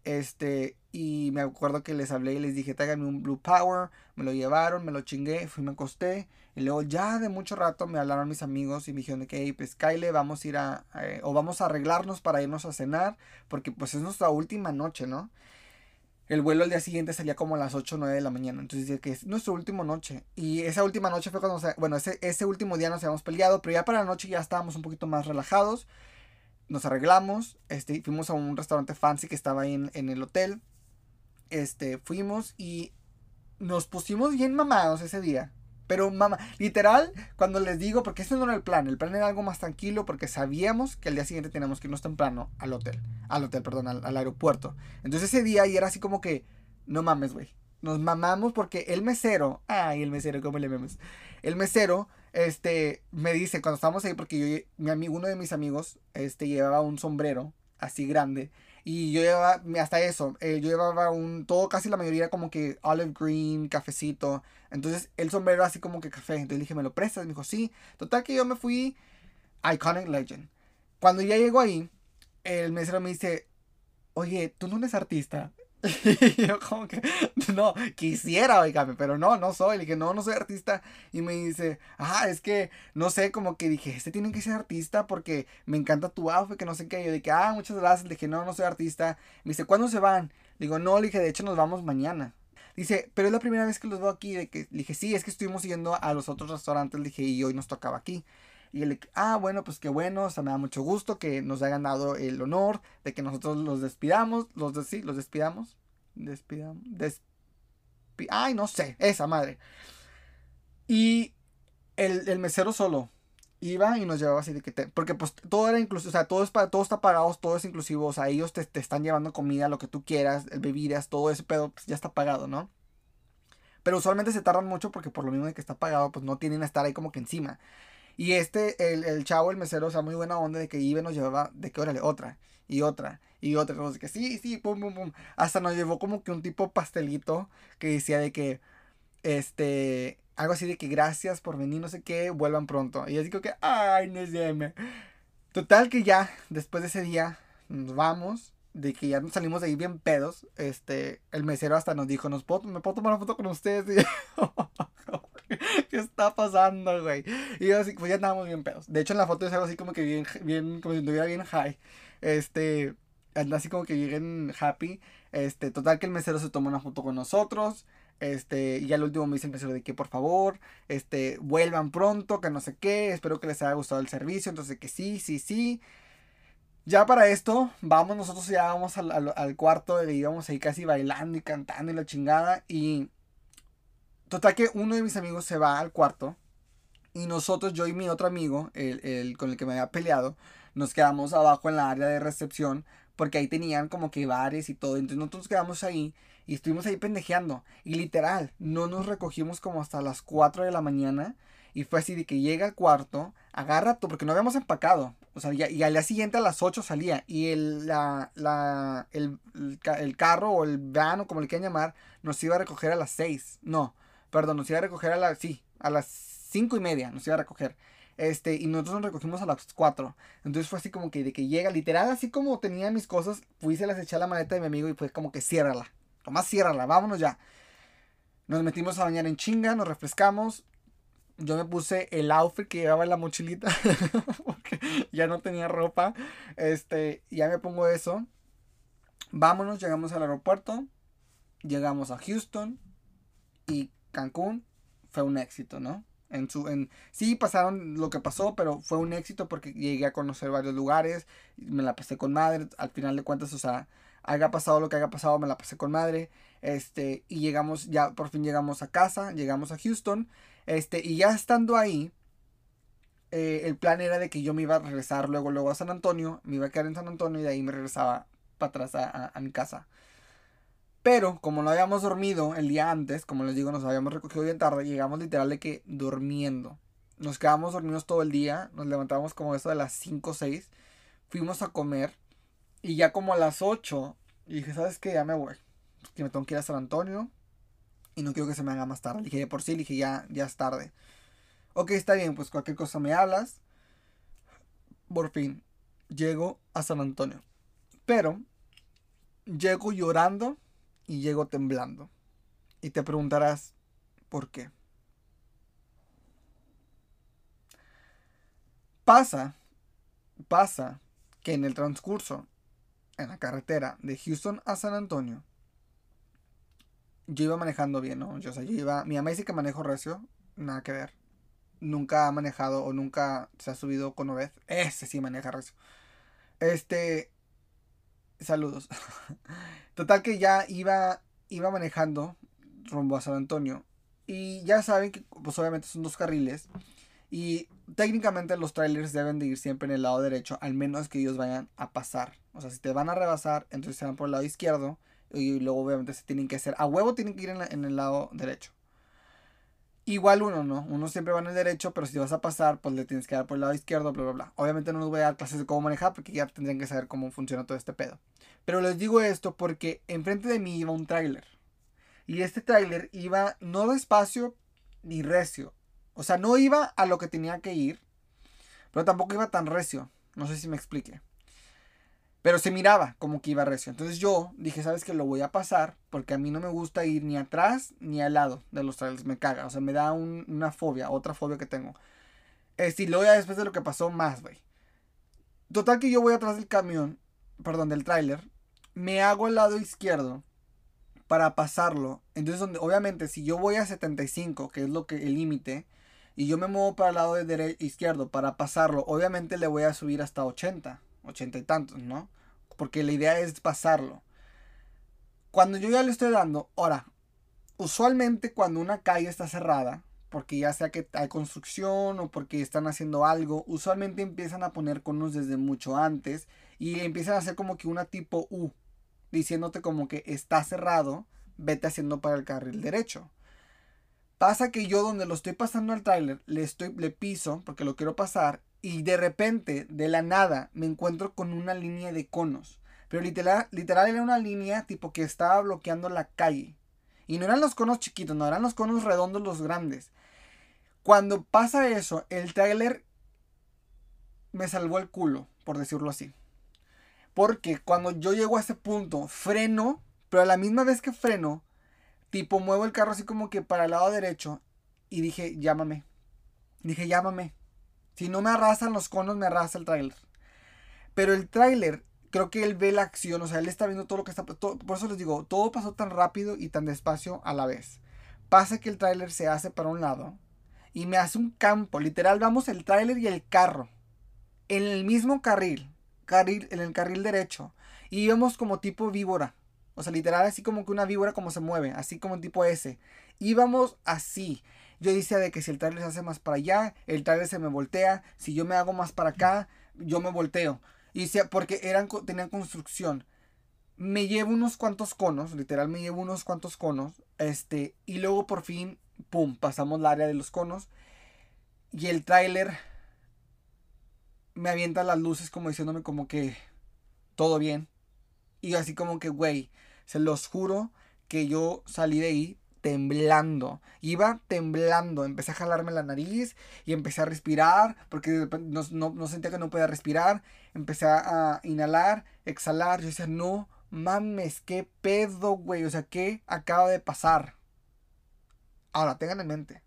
A: este, y me acuerdo que les hablé y les dije, tráiganme un Blue Power, me lo llevaron, me lo chingué, fui, me acosté, y luego ya de mucho rato me hablaron mis amigos y me dijeron que, hey, pues Kyle, vamos a ir a, eh, o vamos a arreglarnos para irnos a cenar, porque pues es nuestra última noche, ¿no? El vuelo al día siguiente salía como a las 8 o 9 de la mañana, entonces dije que es nuestra última noche. Y esa última noche fue cuando, bueno, ese, ese último día nos habíamos peleado, pero ya para la noche ya estábamos un poquito más relajados nos arreglamos, este, fuimos a un restaurante fancy que estaba ahí en, en, el hotel. Este, fuimos y nos pusimos bien mamados ese día. Pero mamá, literal, cuando les digo, porque ese no era el plan, el plan era algo más tranquilo porque sabíamos que el día siguiente teníamos que irnos temprano al hotel, al hotel, perdón, al, al aeropuerto. Entonces ese día y era así como que, no mames, güey. Nos mamamos porque el mesero, ay, el mesero, ¿cómo le vemos? El mesero este, me dice, cuando estábamos ahí, porque yo, mi amigo, uno de mis amigos, este, llevaba un sombrero así grande. Y yo llevaba, hasta eso, eh, yo llevaba un, todo, casi la mayoría como que olive green, cafecito. Entonces, el sombrero así como que café. Entonces dije, ¿me lo prestas? Me dijo, sí. Total que yo me fui Iconic Legend. Cuando ya llego ahí, el mesero me dice, oye, ¿tú no eres artista? <laughs> yo como que, no, quisiera, oígame, pero no, no soy. Le dije, no, no soy artista. Y me dice, ah, es que, no sé, como que dije, este tiene que ser artista porque me encanta tu outfit, que no sé qué. yo dije, ah, muchas gracias. Le dije, no, no soy artista. Me dice, ¿cuándo se van? Le digo, no, le dije, de hecho nos vamos mañana. Dice, pero es la primera vez que los veo aquí. De que, le dije, sí, es que estuvimos yendo a los otros restaurantes. Le dije, y hoy nos tocaba aquí. Y él, ah, bueno, pues qué bueno, o sea, me da mucho gusto que nos hayan dado el honor de que nosotros los despidamos, los de, sí, los despidamos, despidamos, ay, no sé, esa madre. Y el, el, mesero solo iba y nos llevaba así de que te, porque pues todo era inclusivo, o sea, todo, es todo está pagado, todo es inclusivo, o sea, ellos te, te están llevando comida, lo que tú quieras, bebidas, todo ese pedo, pues ya está pagado, ¿no? Pero usualmente se tardan mucho porque por lo mismo de que está pagado, pues no tienen a estar ahí como que encima. Y este, el, el chavo, el mesero, o sea, muy buena onda de que iba y nos llevaba, de que órale, otra, y otra, y otra, sé que sí, sí, pum, pum, pum. Hasta nos llevó como que un tipo pastelito que decía de que, este, algo así de que gracias por venir, no sé qué, vuelvan pronto. Y así como que, ay, no sé, Total que ya, después de ese día, nos vamos, de que ya nos salimos de ahí bien pedos, este, el mesero hasta nos dijo, ¿nos puedo, ¿me puedo tomar una foto con ustedes? <laughs> <laughs> ¿Qué está pasando, güey? Y yo así, pues ya estábamos bien pedos. De hecho, en la foto es algo así como que bien, bien, como si estuviera bien high. Este, anda así como que lleguen happy. Este, total que el mesero se tomó una foto con nosotros. Este, y al último me dice el mesero de que por favor, este, vuelvan pronto, que no sé qué, espero que les haya gustado el servicio. Entonces, que sí, sí, sí. Ya para esto, vamos, nosotros ya vamos al, al, al cuarto, íbamos ahí casi bailando y cantando y la chingada. Y Total que uno de mis amigos se va al cuarto y nosotros, yo y mi otro amigo, el, el, con el que me había peleado, nos quedamos abajo en la área de recepción porque ahí tenían como que bares y todo. Entonces nosotros quedamos ahí y estuvimos ahí pendejeando. Y literal, no nos recogimos como hasta las 4 de la mañana. Y fue así de que llega al cuarto, agarra todo, porque no habíamos empacado. O sea, y al día siguiente a las 8 salía. Y el, la, la, el, el, carro o el van o como le quieran llamar, nos iba a recoger a las 6. No, Perdón, nos iba a recoger a las, sí, a las cinco y media nos iba a recoger. Este, y nosotros nos recogimos a las 4. Entonces fue así como que de que llega, literal, así como tenía mis cosas, fui se las eché a la maleta de mi amigo y fue como que ciérrala. Tomás, ciérrala, vámonos ya. Nos metimos a bañar en chinga, nos refrescamos. Yo me puse el outfit que llevaba en la mochilita. <laughs> porque ya no tenía ropa. Este, ya me pongo eso. Vámonos, llegamos al aeropuerto. Llegamos a Houston. Y Cancún fue un éxito, ¿no? En su, en, sí pasaron lo que pasó, pero fue un éxito porque llegué a conocer varios lugares, me la pasé con madre, al final de cuentas, o sea, haya pasado lo que haya pasado, me la pasé con madre, este, y llegamos, ya por fin llegamos a casa, llegamos a Houston, este, y ya estando ahí, eh, el plan era de que yo me iba a regresar luego, luego a San Antonio, me iba a quedar en San Antonio y de ahí me regresaba para atrás a mi casa. Pero como no habíamos dormido el día antes, como les digo, nos habíamos recogido bien tarde, llegamos literal de que durmiendo. Nos quedamos dormidos todo el día, nos levantamos como eso de las 5 o 6, fuimos a comer y ya como a las 8 dije, ¿sabes qué? Ya me voy. Que me tengo que ir a San Antonio y no quiero que se me haga más tarde. Le dije, por sí, le dije, ya, ya es tarde. Ok, está bien, pues cualquier cosa me hablas. Por fin, llego a San Antonio. Pero, llego llorando y llego temblando. Y te preguntarás, ¿por qué? Pasa, pasa que en el transcurso, en la carretera de Houston a San Antonio, yo iba manejando bien, ¿no? Yo, o sea, yo iba, mi mamá dice que manejo recio, nada que ver. Nunca ha manejado o nunca se ha subido con Obed. Ese sí maneja recio. Este, saludos. <laughs> Total que ya iba, iba manejando rumbo a San Antonio. Y ya saben que pues obviamente son dos carriles. Y técnicamente los trailers deben de ir siempre en el lado derecho, al menos que ellos vayan a pasar. O sea, si te van a rebasar, entonces se van por el lado izquierdo. Y luego obviamente se tienen que hacer. A huevo tienen que ir en, en el lado derecho. Igual uno, ¿no? Uno siempre va en el derecho, pero si vas a pasar, pues le tienes que dar por el lado izquierdo, bla, bla, bla. Obviamente no les voy a dar clases de cómo manejar porque ya tendrían que saber cómo funciona todo este pedo. Pero les digo esto porque enfrente de mí iba un tráiler. Y este tráiler iba no despacio ni recio. O sea, no iba a lo que tenía que ir, pero tampoco iba tan recio. No sé si me explique. Pero se miraba como que iba recio. Entonces yo dije, ¿sabes qué? Lo voy a pasar porque a mí no me gusta ir ni atrás ni al lado de los trailers. Me caga. O sea, me da una fobia, otra fobia que tengo. Este, y luego ya después de lo que pasó, más, güey. Total que yo voy atrás del camión, perdón, del tráiler. Me hago al lado izquierdo para pasarlo. Entonces, donde, obviamente, si yo voy a 75, que es lo que el límite, y yo me muevo para el lado de izquierdo para pasarlo, obviamente le voy a subir hasta 80, 80 y tantos, ¿no? Porque la idea es pasarlo. Cuando yo ya le estoy dando, ahora, usualmente cuando una calle está cerrada, porque ya sea que hay construcción o porque están haciendo algo, usualmente empiezan a poner conos desde mucho antes y empiezan a hacer como que una tipo U, diciéndote como que está cerrado, vete haciendo para el carril derecho. Pasa que yo donde lo estoy pasando al tráiler, le estoy le piso porque lo quiero pasar y de repente, de la nada, me encuentro con una línea de conos. Pero literal, literal era una línea tipo que estaba bloqueando la calle. Y no eran los conos chiquitos, no eran los conos redondos los grandes. Cuando pasa eso, el tráiler me salvó el culo, por decirlo así. Porque cuando yo llego a ese punto, freno, pero a la misma vez que freno, tipo muevo el carro así como que para el lado derecho y dije, llámame. Dije, llámame. Si no me arrasan los conos, me arrasa el tráiler. Pero el tráiler, creo que él ve la acción, o sea, él está viendo todo lo que está... por eso les digo, todo pasó tan rápido y tan despacio a la vez. Pasa que el tráiler se hace para un lado y me hace un campo. Literal, vamos el tráiler y el carro. En el mismo carril. Carril, en el carril derecho. Y íbamos como tipo víbora. O sea, literal, así como que una víbora como se mueve, así como tipo S. Íbamos así. Yo decía de que si el trailer se hace más para allá, el trailer se me voltea. Si yo me hago más para acá, yo me volteo. Y porque eran, tenían construcción. Me llevo unos cuantos conos, literal me llevo unos cuantos conos. Este, y luego por fin, pum, pasamos el área de los conos. Y el tráiler me avienta las luces como diciéndome como que todo bien. Y así como que, güey, se los juro que yo salí de ahí temblando. Iba temblando. Empecé a jalarme la nariz y empecé a respirar porque no, no, sentía que no podía respirar. Empecé a inhalar, exhalar. Yo decía, no mames, qué pedo, güey. O sea, ¿qué acaba de pasar? Ahora, tengan en mente.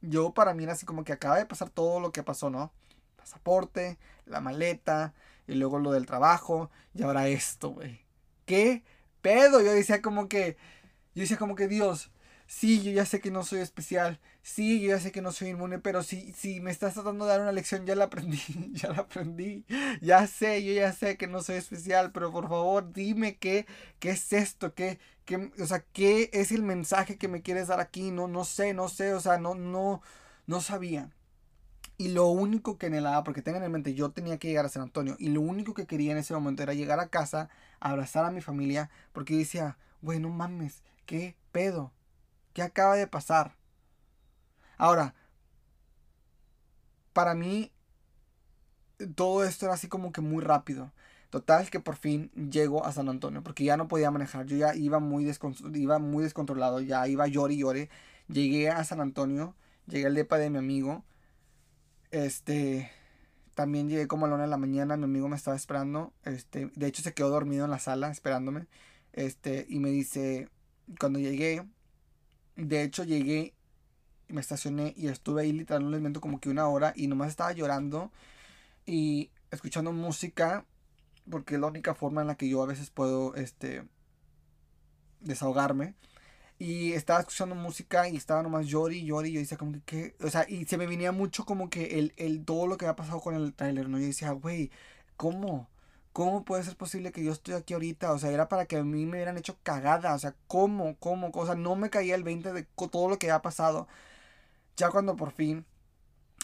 A: Yo para mí era así como que acaba de pasar todo lo que pasó, ¿no? Pasaporte, la maleta, y luego lo del trabajo, y ahora esto, güey. ¿Qué pedo? Yo decía como que, yo decía como que Dios, sí, yo ya sé que no soy especial, sí, yo ya sé que no soy inmune, pero si, si me estás tratando de dar una lección, ya la aprendí, <laughs> ya la aprendí, ya sé, yo ya sé que no soy especial, pero por favor dime qué, qué es esto, qué, qué, o sea, qué es el mensaje que me quieres dar aquí, no, no sé, no sé, o sea, no, no, no sabía. Y lo único que anhelaba, porque tengan en mente, yo tenía que llegar a San Antonio. Y lo único que quería en ese momento era llegar a casa, abrazar a mi familia. Porque decía, güey, no mames, ¿qué pedo? ¿Qué acaba de pasar? Ahora, para mí, todo esto era así como que muy rápido. Total que por fin llego a San Antonio, porque ya no podía manejar. Yo ya iba muy, iba muy descontrolado, ya iba llore y llore. Llegué a San Antonio, llegué al depa de mi amigo este, también llegué como a la una de la mañana, mi amigo me estaba esperando, este, de hecho se quedó dormido en la sala esperándome, este, y me dice, cuando llegué, de hecho llegué, me estacioné y estuve ahí literalmente como que una hora y nomás estaba llorando y escuchando música, porque es la única forma en la que yo a veces puedo, este, desahogarme. Y estaba escuchando música y estaba nomás llori, llori. Y yo decía como que, ¿qué? O sea, y se me venía mucho como que el, el todo lo que había pasado con el trailer, ¿no? Yo decía, güey, ¿cómo? ¿Cómo puede ser posible que yo estoy aquí ahorita? O sea, era para que a mí me hubieran hecho cagada. O sea, ¿cómo? ¿Cómo? O sea, no me caía el 20 de todo lo que había pasado. Ya cuando por fin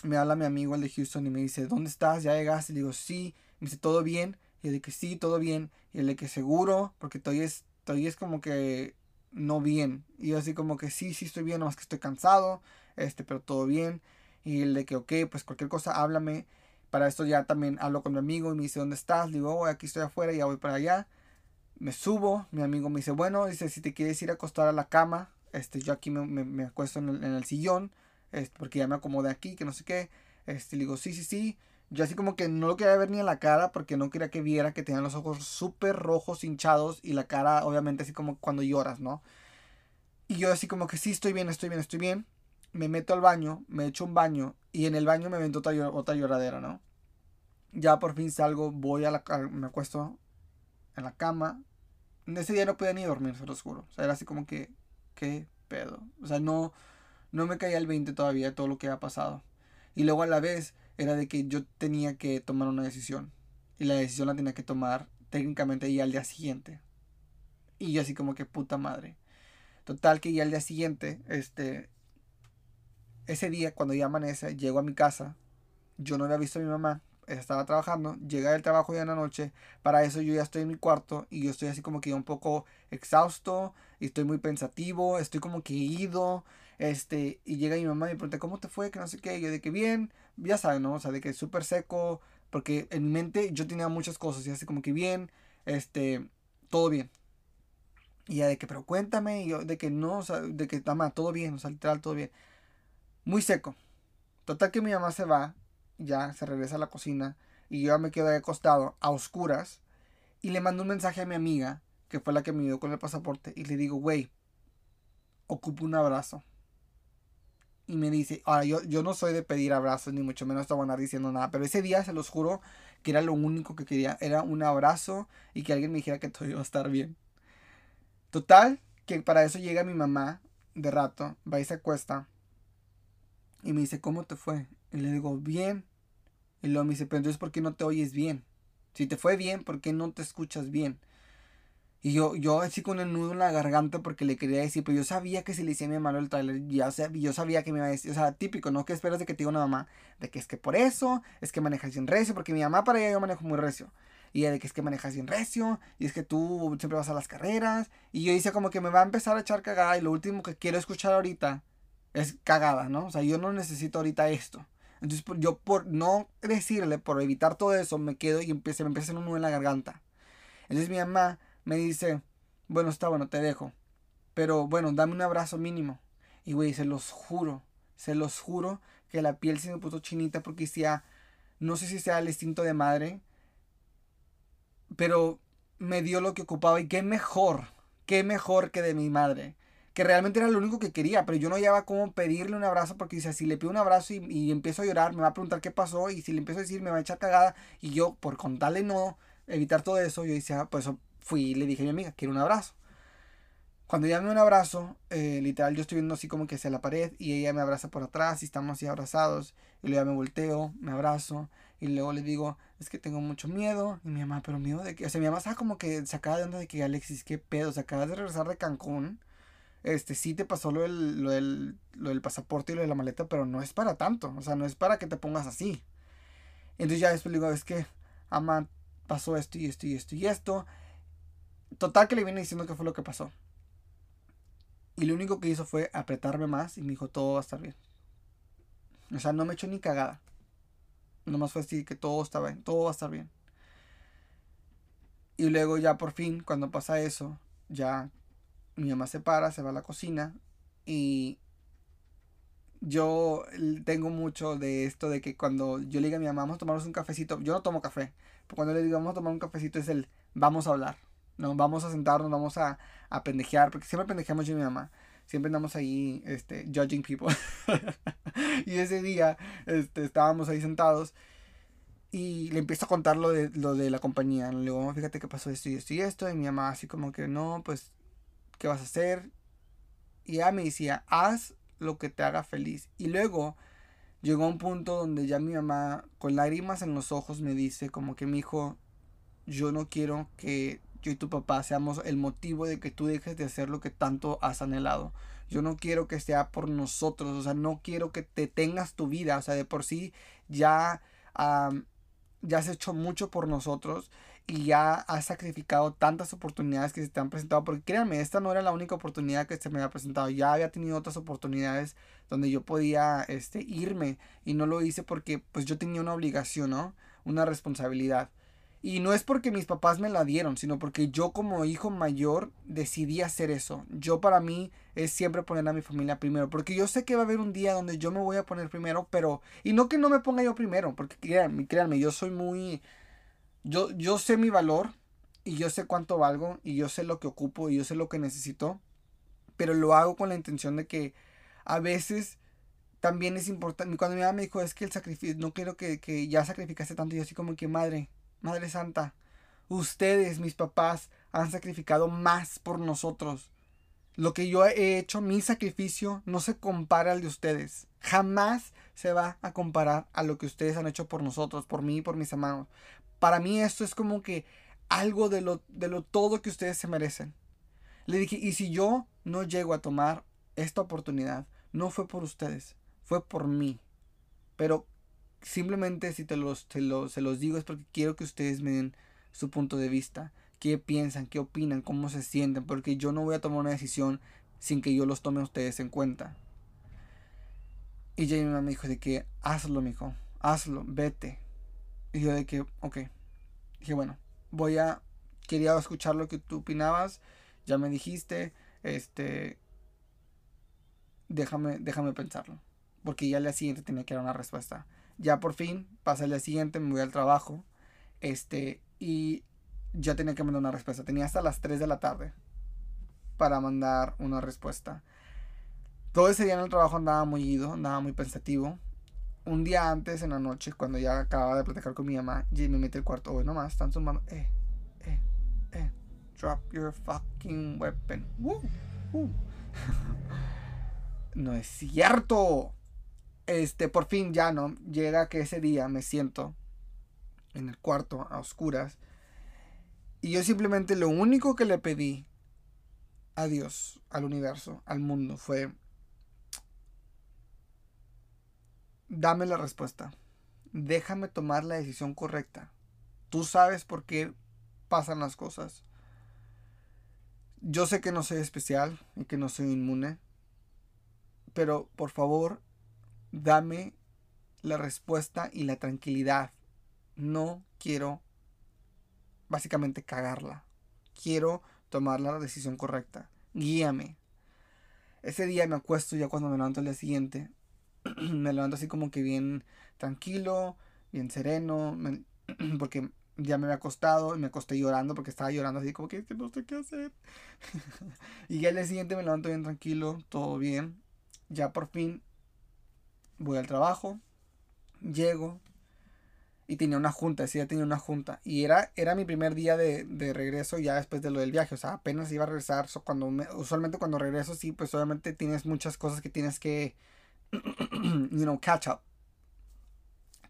A: me habla mi amigo el de Houston y me dice, ¿dónde estás? ¿Ya llegaste? Y digo, sí. Me dice, ¿todo bien? Y el de que sí, todo bien. Y el de que seguro, porque todavía es, todavía es como que no bien. Y yo así como que sí, sí estoy bien, nomás que estoy cansado, este, pero todo bien. Y el de que, ok, pues cualquier cosa, háblame. Para esto ya también hablo con mi amigo y me dice, ¿dónde estás? Le digo, oh, aquí estoy afuera, ya voy para allá. Me subo, mi amigo me dice, bueno, dice, si te quieres ir a acostar a la cama, este, yo aquí me, me, acuesto en el, en el sillón, este, porque ya me acomodé aquí, que no sé qué. Este, le digo, sí, sí, sí. Yo así como que no lo quería ver ni en la cara porque no quería que viera que tenía los ojos súper rojos, hinchados y la cara obviamente así como cuando lloras, ¿no? Y yo así como que sí, estoy bien, estoy bien, estoy bien. Me meto al baño, me echo un baño y en el baño me vento otra, otra lloradera, ¿no? Ya por fin salgo, voy a la me acuesto en la cama, ese día no podía ni dormir, se los juro. O sea, era así como que, qué pedo. O sea, no, no me caía el 20 todavía de todo lo que había pasado. Y luego a la vez era de que yo tenía que tomar una decisión. Y la decisión la tenía que tomar técnicamente ya al día siguiente. Y yo así como que puta madre. Total que ya al día siguiente, este, ese día cuando ya amanece, llego a mi casa. Yo no había visto a mi mamá, estaba trabajando, llega del trabajo ya en la noche, para eso yo ya estoy en mi cuarto y yo estoy así como que ya un poco exhausto y estoy muy pensativo, estoy como que ido, este, y llega mi mamá y me pregunta, ¿cómo te fue? Que no sé qué, y yo de que bien, ya saben, ¿no? O sea, de que súper seco, porque en mi mente yo tenía muchas cosas y así como que bien, este, todo bien. Y ya de que, pero cuéntame, y yo de que no, o sea, de que, mamá, todo bien, o sea, literal, todo bien. Muy seco. Total que mi mamá se va ya se regresa a la cocina y yo ya me quedo ahí acostado a oscuras y le mando un mensaje a mi amiga, que fue la que me dio con el pasaporte, y le digo, güey, ocupo un abrazo. Y me dice, ahora yo, yo no soy de pedir abrazos, ni mucho menos te andar diciendo nada, pero ese día se los juro que era lo único que quería, era un abrazo y que alguien me dijera que todo iba a estar bien. Total, que para eso llega mi mamá de rato, va y se acuesta y me dice, ¿cómo te fue? Y le digo, bien. Y luego me dice, pero entonces, ¿por qué no te oyes bien? Si te fue bien, ¿por qué no te escuchas bien? Y yo, yo así con el nudo en la garganta porque le quería decir, pero yo sabía que si le decía a mi hermano el trailer, ya yo sabía que me iba a decir, o sea, típico, ¿no? Que esperas de que te diga una mamá, de que es que por eso, es que manejas bien recio, porque mi mamá para ella yo manejo muy recio. Y de que es que manejas bien recio, y es que tú siempre vas a las carreras. Y yo dice como que me va a empezar a echar cagada, y lo último que quiero escuchar ahorita es cagada, ¿no? O sea, yo no necesito ahorita esto. Entonces yo por no decirle, por evitar todo eso, me quedo y empieza, me empieza un nudo en la garganta. Entonces mi mamá me dice, bueno, está bueno, te dejo. Pero bueno, dame un abrazo mínimo. Y güey, se los juro, se los juro que la piel se me puso chinita porque decía, no sé si sea el instinto de madre, pero me dio lo que ocupaba y qué mejor, qué mejor que de mi madre que realmente era lo único que quería, pero yo no hallaba cómo pedirle un abrazo porque dice, si le pido un abrazo y, empiezo a llorar, me va a preguntar qué pasó y si le empiezo a decir, me va a echar cagada y yo, por contarle no, evitar todo eso, yo decía, pues fui y le dije a mi amiga, quiero un abrazo. Cuando ella me un abrazo, eh, literal, yo estoy viendo así como que hacia la pared y ella me abraza por atrás y estamos así abrazados y luego ya me volteo, me abrazo y luego le digo, es que tengo mucho miedo y mi mamá, pero miedo de que, o sea, mi mamá estaba como que se acaba de onda de que Alexis, qué pedo, se acaba de regresar de Cancún este, sí te pasó lo del, lo, del, lo del pasaporte y lo de la maleta, pero no es para tanto, o sea, no es para que te pongas así. Entonces ya después le digo, es que, ama, pasó esto y esto y esto y esto. Total que le viene diciendo qué fue lo que pasó. Y lo único que hizo fue apretarme más y me dijo, todo va a estar bien. O sea, no me echó ni cagada. Nomás fue así que todo estaba bien, todo va a estar bien. Y luego ya por fin, cuando pasa eso, ya mi mamá se para, se va a la cocina y yo tengo mucho de esto de que cuando yo le digo a mi mamá, vamos a tomarnos un cafecito, yo no tomo café, pero cuando le digo vamos a tomar un cafecito es el vamos a hablar, no vamos a sentarnos, vamos a, a pendejear, porque siempre pendejeamos yo y mi mamá, siempre andamos ahí, este, judging people. <laughs> y ese día, este, estábamos ahí sentados y le empiezo a contar lo de, lo de la compañía, le digo, fíjate que pasó esto y esto y esto, y mi mamá así como que no, pues ¿qué vas a hacer? Y ella me decía, haz lo que te haga feliz. Y luego llegó un punto donde ya mi mamá, con lágrimas en los ojos, me dice como que mi hijo, yo no quiero que yo y tu papá seamos el motivo de que tú dejes de hacer lo que tanto has anhelado. Yo no quiero que sea por nosotros, o sea, no quiero que te tengas tu vida, o sea, de por sí ya, ya has hecho mucho por nosotros y ya has sacrificado tantas oportunidades que se te han presentado, porque créanme, esta no era la única oportunidad que se me había presentado, ya había tenido otras oportunidades donde yo podía este, irme y no lo hice porque pues yo tenía una obligación, ¿no? Una responsabilidad. Y no es porque mis papás me la dieron, sino porque yo como hijo mayor decidí hacer eso. Yo para mí es siempre poner a mi familia primero, porque yo sé que va a haber un día donde yo me voy a poner primero, pero... Y no que no me ponga yo primero, porque créanme, créanme yo soy muy yo, yo sé mi valor y yo sé cuánto valgo y yo sé lo que ocupo y yo sé lo que necesito, pero lo hago con la intención de que a veces también es importante. Cuando mi mamá me dijo, es que el sacrificio, no quiero que, que ya sacrificaste tanto, yo así como que, madre, Madre Santa, ustedes, mis papás, han sacrificado más por nosotros. Lo que yo he hecho, mi sacrificio, no se compara al de ustedes. Jamás se va a comparar a lo que ustedes han hecho por nosotros, por mí y por mis hermanos. Para mí esto es como que algo de lo, de lo todo que ustedes se merecen. Le dije, y si yo no llego a tomar esta oportunidad, no fue por ustedes, fue por mí. Pero simplemente si te los, se los digo es porque quiero que ustedes me den su punto de vista, qué piensan, qué opinan, cómo se sienten, porque yo no voy a tomar una decisión sin que yo los tome a ustedes en cuenta. Y Jamie me dijo de que hazlo, mijo, hazlo, vete. Y yo de que, ok. Dije, bueno, voy a, quería escuchar lo que tú opinabas, ya me dijiste, este, déjame, déjame pensarlo. Porque ya al día siguiente tenía que dar una respuesta. Ya por fin, pasa el día siguiente, me voy al trabajo. Este, y ya tenía que mandar una respuesta. Tenía hasta las 3 de la tarde para mandar una respuesta. Todo ese día en el trabajo andaba muy ido, andaba muy pensativo. Un día antes, en la noche, cuando ya acababa de platicar con mi mamá, y me mete el cuarto. Hoy nomás, están sumando. Eh, eh, eh. Drop your fucking weapon. <laughs> no es cierto. Este, por fin ya no. Llega que ese día me siento en el cuarto a oscuras. Y yo simplemente lo único que le pedí a Dios, al universo, al mundo, fue, dame la respuesta. Déjame tomar la decisión correcta. Tú sabes por qué pasan las cosas. Yo sé que no soy especial y que no soy inmune. Pero por favor, dame la respuesta y la tranquilidad. No quiero básicamente cagarla. Quiero tomar la decisión correcta. Guíame. Ese día me acuesto ya cuando me levanto el día siguiente. <clears throat> me levanto así como que bien tranquilo, bien sereno, <clears throat> porque ya me había acostado y me acosté llorando porque estaba llorando así como que, no sé qué hacer. <laughs> y ya el día siguiente me levanto bien tranquilo, todo bien. Ya por fin voy al trabajo, llego, y tenía una junta, sí, ya tenía una junta. Y era, era mi primer día de, de, regreso ya después de lo del viaje, o sea, apenas iba a regresar. cuando usualmente cuando regreso, sí, pues obviamente tienes muchas cosas que tienes que, <clears throat> you know, catch up.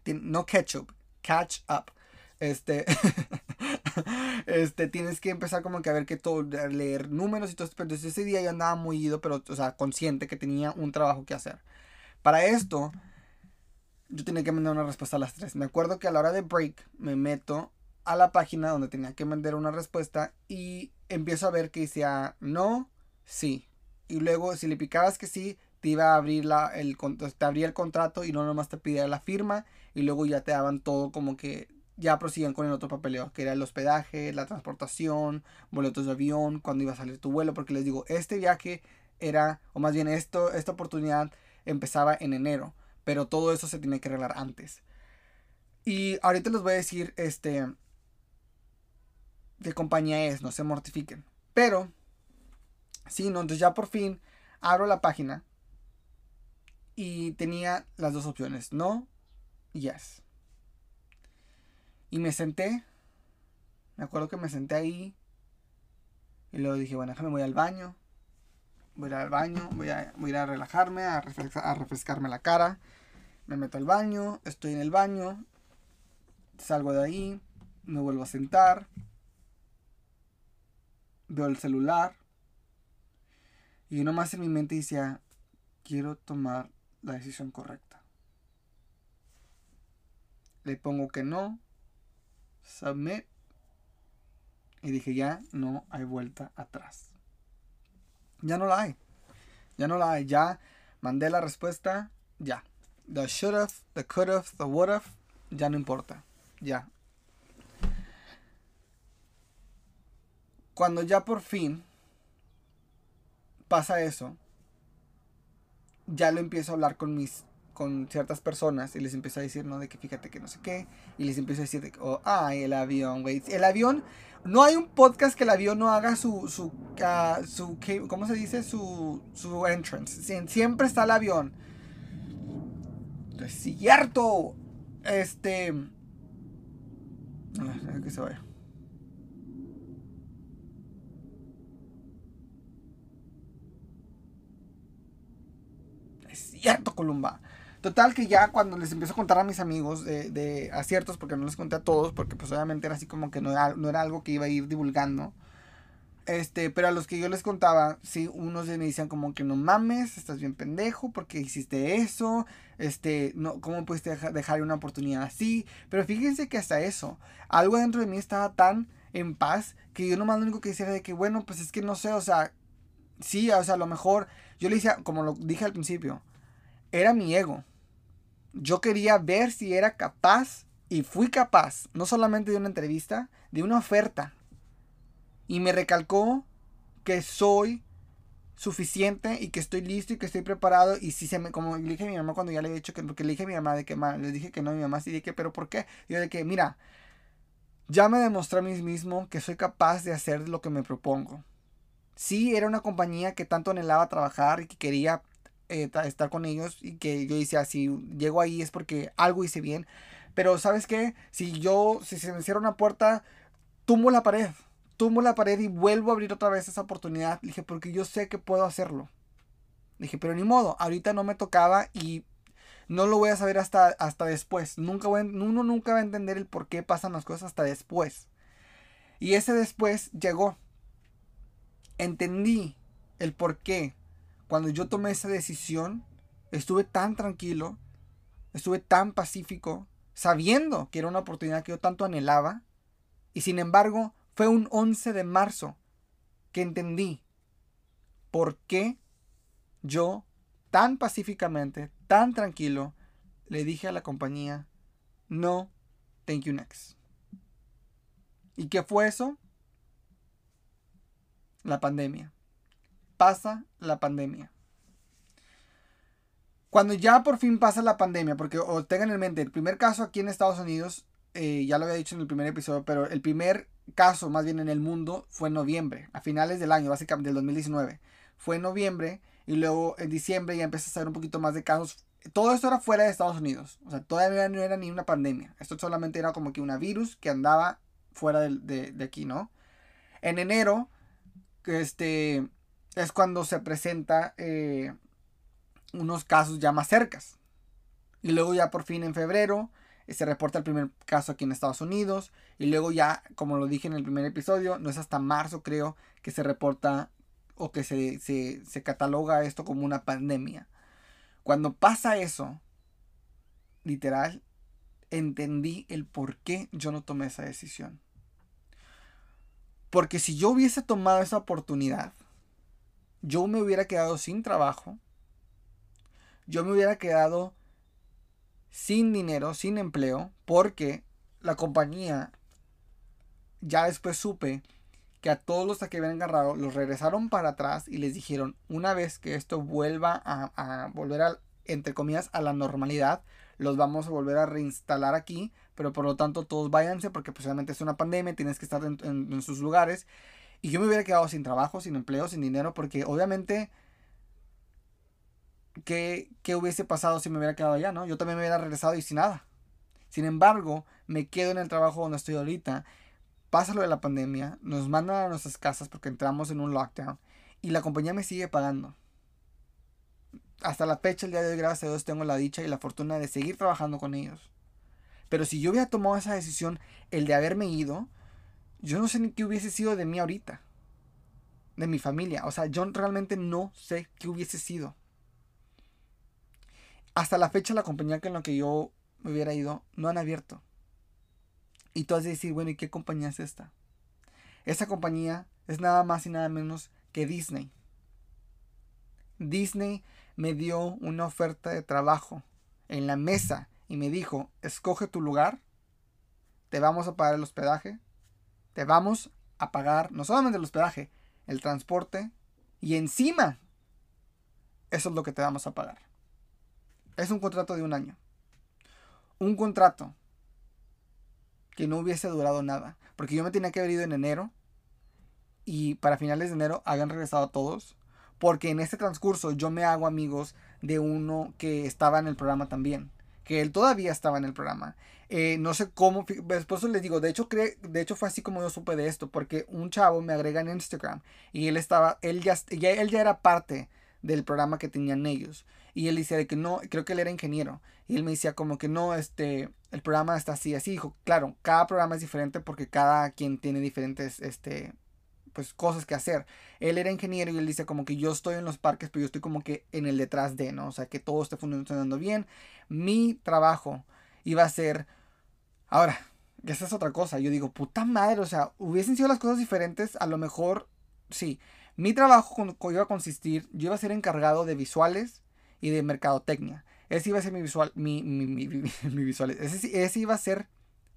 A: No ketchup, catch up. Este, <laughs> este, tienes que empezar como que a ver que todo, leer números y todo esto. Entonces ese día yo andaba muy ido, pero, o sea, consciente que tenía un trabajo que hacer. Para esto yo tenía que mandar una respuesta a las 3. Me acuerdo que a la hora de break me meto a la página donde tenía que mandar una respuesta y empiezo a ver que decía no, sí. Y luego si le picabas que sí, te iba a abrir la, el, te abría el contrato y no nomás te pedía la firma y luego ya te daban todo como que ya prosiguen con el otro papeleo, que era el hospedaje, la transportación, boletos de avión, cuando iba a salir tu vuelo, porque les digo, este viaje era, o más bien esto, esta oportunidad empezaba en enero pero todo eso se tiene que arreglar antes. Y ahorita les voy a decir, este, qué compañía es, no se mortifiquen. Pero, sí, no, entonces ya por fin abro la página y tenía las dos opciones, no, yes. Y me senté, me acuerdo que me senté ahí y luego dije, bueno, déjame voy al baño voy a al baño, voy a, voy a ir a relajarme, a, refrescarme la cara. Me meto al baño, estoy en el baño, salgo de ahí, me vuelvo a sentar, veo el celular y nomás en mi mente decía, quiero tomar la decisión correcta. Le pongo que no, submit y dije ya no hay vuelta atrás. Ya no la hay. Ya no la hay. Ya mandé la respuesta. Ya. The should have, the could have, the would have. Ya no importa. Ya. Cuando ya por fin pasa eso, ya lo empiezo a hablar con mis con ciertas personas y les empiezo a decir, no, de que fíjate que no sé qué, y les empiezo a decir, de que, oh, ay, el avión, güey. El avión no hay un podcast que el avión no haga su, su, uh, su ¿cómo se dice? Su, su entrance. siempre está el avión. Es cierto. Este... A ver, que se vaya. Cierto, Columba. Total que ya cuando les empiezo a contar a mis amigos de, de aciertos, porque no les conté a todos, porque pues obviamente era así como que no era, no era algo que iba a ir divulgando. Este, pero a los que yo les contaba, sí, unos me decían como que no mames, estás bien pendejo, porque hiciste eso, este, no, ¿cómo pudiste dejar una oportunidad así? Pero fíjense que hasta eso, algo dentro de mí estaba tan en paz que yo nomás lo único que decía era de que, bueno, pues es que no sé, o sea, sí, o sea, a lo mejor, yo le decía, como lo dije al principio, era mi ego. Yo quería ver si era capaz, y fui capaz, no solamente de una entrevista, de una oferta. Y me recalcó que soy suficiente y que estoy listo y que estoy preparado. Y si se me como le dije a mi mamá cuando ya le he dicho que porque le dije a mi mamá de que mal le dije que no a mi mamá sí dije pero por qué yo de que mira ya me demostré a mí mismo que soy capaz de hacer lo que me propongo. Sí era una compañía que tanto anhelaba trabajar y que quería eh, estar con ellos y que yo decía si llego ahí es porque algo hice bien pero sabes qué si yo si se me cierra una puerta tumbo la pared tumbo la pared y vuelvo a abrir otra vez esa oportunidad. Le dije, porque yo sé que puedo hacerlo. Le dije, pero ni modo, ahorita no me tocaba y no lo voy a saber hasta, hasta después. Nunca uno nunca va a entender el por qué pasan las cosas hasta después. Y ese después llegó. Entendí el por qué. Cuando yo tomé esa decisión, estuve tan tranquilo, estuve tan pacífico, sabiendo que era una oportunidad que yo tanto anhelaba. Y sin embargo, fue un 11 de marzo que entendí por qué yo tan pacíficamente, tan tranquilo, le dije a la compañía, no, thank you next. ¿Y qué fue eso? La pandemia. Pasa la pandemia. Cuando ya por fin pasa la pandemia, porque o tengan en mente, el primer caso aquí en Estados Unidos, eh, ya lo había dicho en el primer episodio, pero el primer caso, más bien en el mundo, fue en noviembre, a finales del año, básicamente del 2019. Fue en noviembre y luego en diciembre ya empezó a saber un poquito más de casos. Todo esto era fuera de Estados Unidos, o sea, todavía no era ni una pandemia. Esto solamente era como que una virus que andaba fuera de, de, aquí, ¿no? En enero, este, es cuando se presenta eh, unos casos ya más cercas. Y luego ya por fin en febrero se reporta el primer caso aquí en Estados Unidos y luego ya, como lo dije en el primer episodio, no es hasta marzo creo que se reporta o que se, se, cataloga esto como una pandemia. Cuando pasa eso, literal, entendí el por qué yo no tomé esa decisión. Porque si yo hubiese tomado esa oportunidad, yo me hubiera quedado sin trabajo, yo me hubiera quedado sin dinero, sin empleo, porque la compañía, ya después supe que a todos los que habían agarrado los regresaron para atrás y les dijeron, una vez que esto vuelva a, volver a, entre comillas, a la normalidad, los vamos a volver a reinstalar aquí, pero por lo tanto todos váyanse porque posiblemente es una pandemia, tienes que estar en sus lugares. Y yo me hubiera quedado sin trabajo, sin empleo, sin dinero, porque obviamente ¿qué, hubiese pasado si me hubiera quedado allá, no? Yo también me hubiera regresado y sin nada. Sin embargo, me quedo en el trabajo donde estoy ahorita. Pasa lo de la pandemia, nos mandan a nuestras casas porque entramos en un lockdown y la compañía me sigue pagando. Hasta la fecha, el día de hoy, gracias a Dios, tengo la dicha y la fortuna de seguir trabajando con ellos. Pero si yo hubiera tomado esa decisión, el de haberme ido, yo no sé ni qué hubiese sido de mí ahorita. De mi familia. O sea, yo realmente no sé qué hubiese sido hasta la fecha la compañía con la que yo me hubiera ido no han abierto. Y tú has de decir, bueno, ¿y qué compañía es esta? Esa compañía es nada más y nada menos que Disney. Disney me dio una oferta de trabajo en la mesa y me dijo, escoge tu lugar, te vamos a pagar el hospedaje, te vamos a pagar no solamente el hospedaje, el transporte y encima, eso es lo que te vamos a pagar. Es un contrato de un año. Un contrato que no hubiese durado nada. Porque yo me tenía que haber ido en enero. Y para finales de enero habían regresado todos. Porque en este transcurso yo me hago amigos de uno que estaba en el programa también. Que él todavía estaba en el programa. Eh, no sé cómo. Después les digo. De hecho, de hecho fue así como yo supe de esto. Porque un chavo me agrega en Instagram. Y él estaba. Él ya, él ya era parte del programa que tenían ellos. Y él decía de que no, creo que él era ingeniero. Y él me decía como que no, este, el programa está así, así. Dijo, claro, cada programa es diferente porque cada quien tiene diferentes, este, pues cosas que hacer. Él era ingeniero y él dice como que yo estoy en los parques, pero yo estoy como que en el detrás de, ¿no? O sea, que todo esté funcionando bien. Mi trabajo iba a ser... Ahora, esa es otra cosa. Yo digo, puta madre, o sea, hubiesen sido las cosas diferentes, a lo mejor, sí. Mi trabajo iba a consistir, yo iba a ser encargado de visuales y de mercadotecnia. Ese iba a ser mi visual, mi, mi, mi, mi <laughs> visuales. Ese, ese, iba a ser,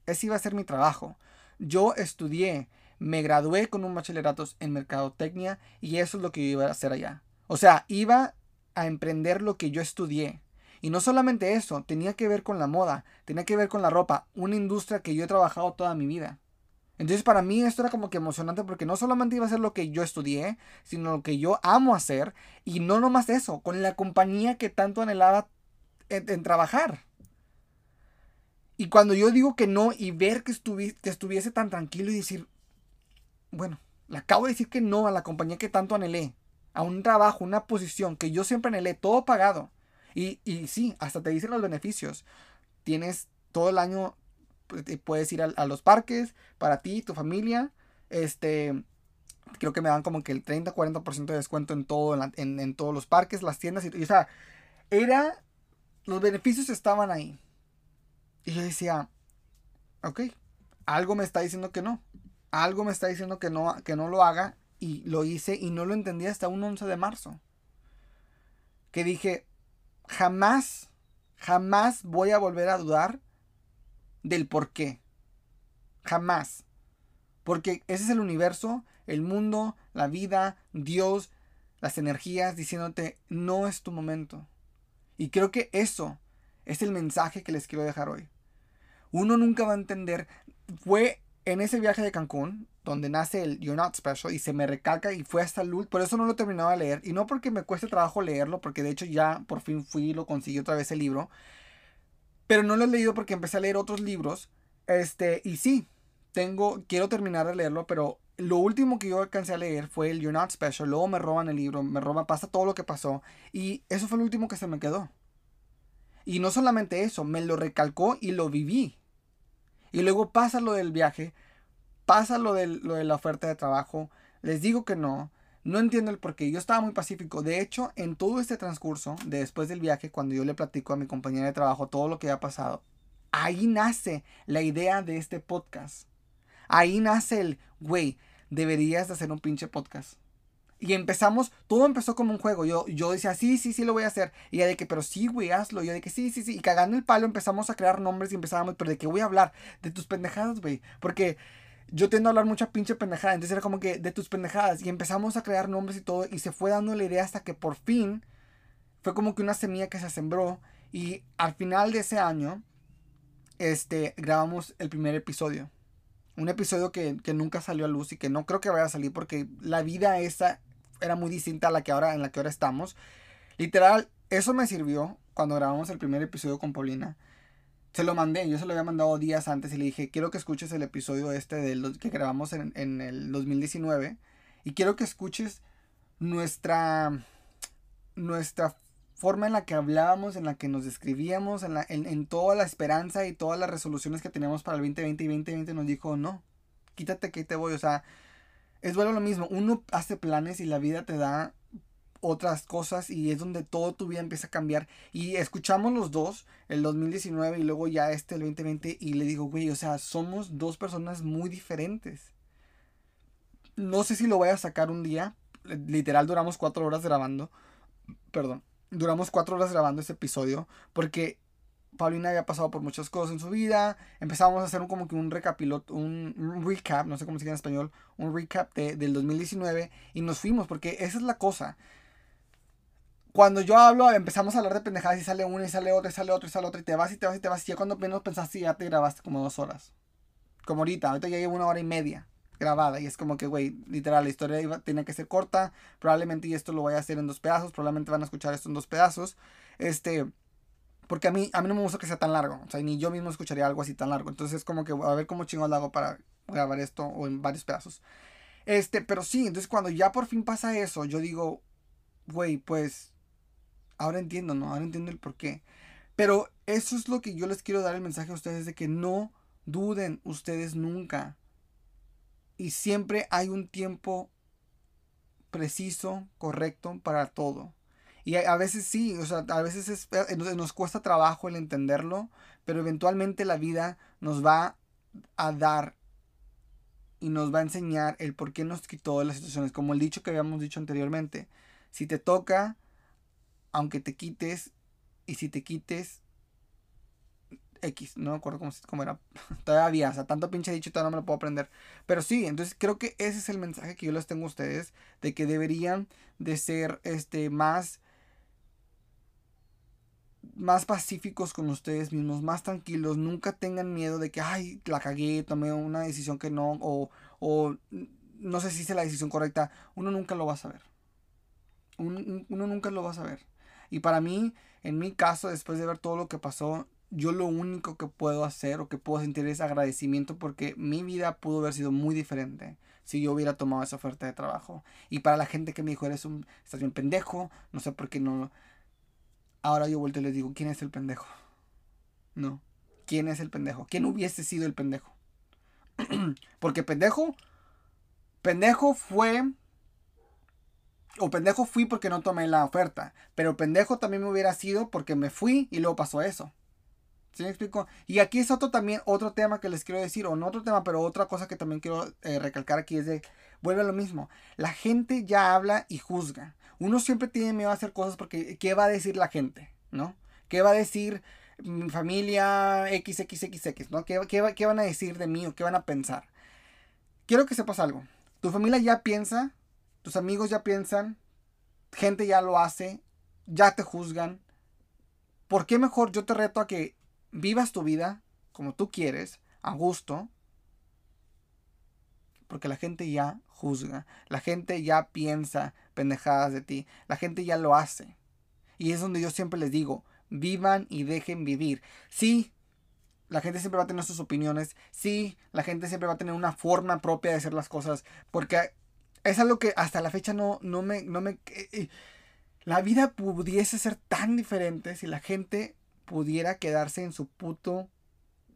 A: ese iba a ser mi trabajo. Yo estudié me gradué con un bachillerato en mercadotecnia y eso es lo que iba a hacer allá. O sea, iba a emprender lo que yo estudié. Y no solamente eso, tenía que ver con la moda, tenía que ver con la ropa, una industria que yo he trabajado toda mi vida. Entonces para mí esto era como que emocionante porque no solamente iba a ser lo que yo estudié, sino lo que yo amo hacer y no nomás eso, con la compañía que tanto anhelaba en, trabajar. Y cuando yo digo que no y ver que, que estuviese tan tranquilo y decir, bueno, le acabo de decir que no a la compañía que tanto anhelé, a un trabajo, una posición que yo siempre anhelé, todo pagado. Y, y sí, hasta te dicen los beneficios. Tienes todo el año, pues, puedes ir a, los parques para ti, tu familia. Este, creo que me dan como que el 30-40% de descuento en todo, en, en, todos los parques, las tiendas. Y, y, o sea, era, los beneficios estaban ahí. Y yo decía, ok, algo me está diciendo que no algo me está diciendo que no, que no lo haga y lo hice y no lo entendí hasta un 11 de marzo. Que dije, jamás, jamás voy a volver a dudar del por qué. Jamás. Porque ese es el universo, el mundo, la vida, Dios, las energías diciéndote, no es tu momento. Y creo que eso es el mensaje que les quiero dejar hoy. Uno nunca va a entender. Fue en ese viaje de Cancún, donde nace el You're Not Special, y se me recalca y fue hasta el último, por eso no lo terminaba de leer, y no porque me cueste trabajo leerlo, porque de hecho ya por fin fui y lo conseguí otra vez el libro, pero no lo he leído porque empecé a leer otros libros, este, y sí, tengo, quiero terminar de leerlo, pero lo último que yo alcancé a leer fue el You're Not Special, luego me roban el libro, me roban, pasa todo lo que pasó, y eso fue lo último que se me quedó. Y no solamente eso, me lo recalcó y lo viví. Y luego pasa lo del viaje, pasa lo, lo de la oferta de trabajo, les digo que no, no entiendo el por qué. Yo estaba muy pacífico. De hecho, en todo este transcurso, de después del viaje, cuando yo le platico a mi compañera de trabajo todo lo que ha pasado, ahí nace la idea de este podcast. Ahí nace el, güey, deberías de hacer un pinche podcast. Y empezamos, todo empezó como un juego. Yo, yo decía, sí, sí, sí, lo voy a hacer. Y ella de que, pero sí, güey, hazlo. Y yo de que, sí, sí, sí. Y cagando el palo empezamos a crear nombres y empezábamos, pero de qué voy a hablar? De tus pendejadas, güey. Porque yo tiendo a hablar mucha pinche pendejada. Entonces era como que de tus pendejadas. Y empezamos a crear nombres y todo. Y se fue dando la idea hasta que por fin fue como que una semilla que se sembró. Y al final de ese año, este, grabamos el primer episodio. Un episodio que, que, nunca salió a luz y que no creo que vaya a salir porque la vida esa era muy distinta a la que ahora, en la que ahora estamos. Literal, eso me sirvió cuando grabamos el primer episodio con Paulina. Se lo mandé, yo se lo había mandado días antes y le dije, quiero que escuches el episodio este del, que grabamos en, en el 2019 y quiero que escuches nuestra, nuestra forma en la que hablábamos, en la que nos describíamos, en, la, en, en, toda la esperanza y todas las resoluciones que teníamos para el 2020 y 2020 nos dijo, no, quítate que te voy, o sea, es bueno lo mismo, uno hace planes y la vida te da otras cosas y es donde todo tu vida empieza a cambiar. Y escuchamos los dos, el 2019 y luego ya este, el 2020, y le digo, güey, o sea, somos dos personas muy diferentes. No sé si lo voy a sacar un día, literal duramos cuatro horas grabando, perdón, duramos cuatro horas grabando este episodio, porque Paulina había pasado por muchas cosas en su vida. Empezamos a hacer un, como que un recapilot, un, recap, no sé cómo se dice en español, un recap de, del 2019 y nos fuimos porque esa es la cosa. Cuando yo hablo, empezamos a hablar de pendejadas y sale una y sale otra y sale otra y sale otra y te vas y te vas y te vas. Y ya cuando menos pensaste ya te grabaste como dos horas. Como ahorita, ahorita ya llevo una hora y media grabada y es como que, güey, literal, la historia iba, tiene que ser corta. Probablemente y esto lo voy a hacer en dos pedazos, probablemente van a escuchar esto en dos pedazos. Este porque a mí, a mí no me gusta que sea tan largo. O sea, ni yo mismo escucharía algo así tan largo. Entonces es como que a ver cómo chingón lo hago para grabar esto o en varios pedazos. Este, pero sí, entonces cuando ya por fin pasa eso, yo digo, güey, pues Ahora entiendo, ¿no? Ahora entiendo el por qué. Pero eso es lo que yo les quiero dar el mensaje a ustedes de que no duden ustedes nunca. Y siempre hay un tiempo preciso, correcto para todo. Y a, veces sí, o sea, a veces eh, nos cuesta trabajo el entenderlo, pero eventualmente la vida nos va a dar y nos va a enseñar el por qué nos quitó las situaciones. Como el dicho que habíamos dicho anteriormente. Si te toca, aunque te quites, y si te quites, X, no me acuerdo cómo, era. <laughs> Todavía o sea, tanto pinche dicho, todavía no me lo puedo aprender. Pero sí, entonces creo que ese es el mensaje que yo les tengo a ustedes, de que deberían de ser este, más más pacíficos con ustedes mismos, más tranquilos, nunca tengan miedo de que, ay, la cagué, tomé una decisión que no, o, o no sé si hice la decisión correcta, uno nunca lo va a saber. Uno, uno nunca lo va a saber. Y para mí, en mi caso, después de ver todo lo que pasó, yo lo único que puedo hacer o que puedo sentir es agradecimiento porque mi vida pudo haber sido muy diferente si yo hubiera tomado esa oferta de trabajo. Y para la gente que me dijo, eres un, estás bien pendejo, no sé por qué no. Ahora yo vuelto y les digo, ¿quién es el pendejo? No. ¿Quién es el pendejo? ¿Quién hubiese sido el pendejo? <clears throat> porque pendejo, pendejo fue o pendejo fui porque no tomé la oferta, pero pendejo también me hubiera sido porque me fui y luego pasó eso. ¿Sí me explico? Y aquí es otro también, otro tema que les quiero decir, o no otro tema, pero otra cosa que también quiero eh, recalcar aquí es de, vuelve a lo mismo, la gente ya habla y juzga. Uno siempre tiene miedo a hacer cosas porque, ¿qué va a decir la gente? ¿No? ¿Qué va a decir mi familia XXXX? ¿No? ¿Qué, qué, qué van a decir de mí o qué van a pensar? Quiero que sepas algo. Tu familia ya piensa, tus amigos ya piensan, gente ya lo hace, ya te juzgan. ¿Por qué mejor yo te reto a que vivas tu vida como tú quieres, a gusto, porque la gente ya juzga, la gente ya piensa pendejadas de ti, la gente ya lo hace. Y es donde yo siempre les digo, vivan y dejen vivir. Sí, la gente siempre va a tener sus opiniones, sí, la gente siempre va a tener una forma propia de hacer las cosas, porque es algo que hasta la fecha no, no me... No me eh, eh, la vida pudiese ser tan diferente si la gente pudiera quedarse en su puto,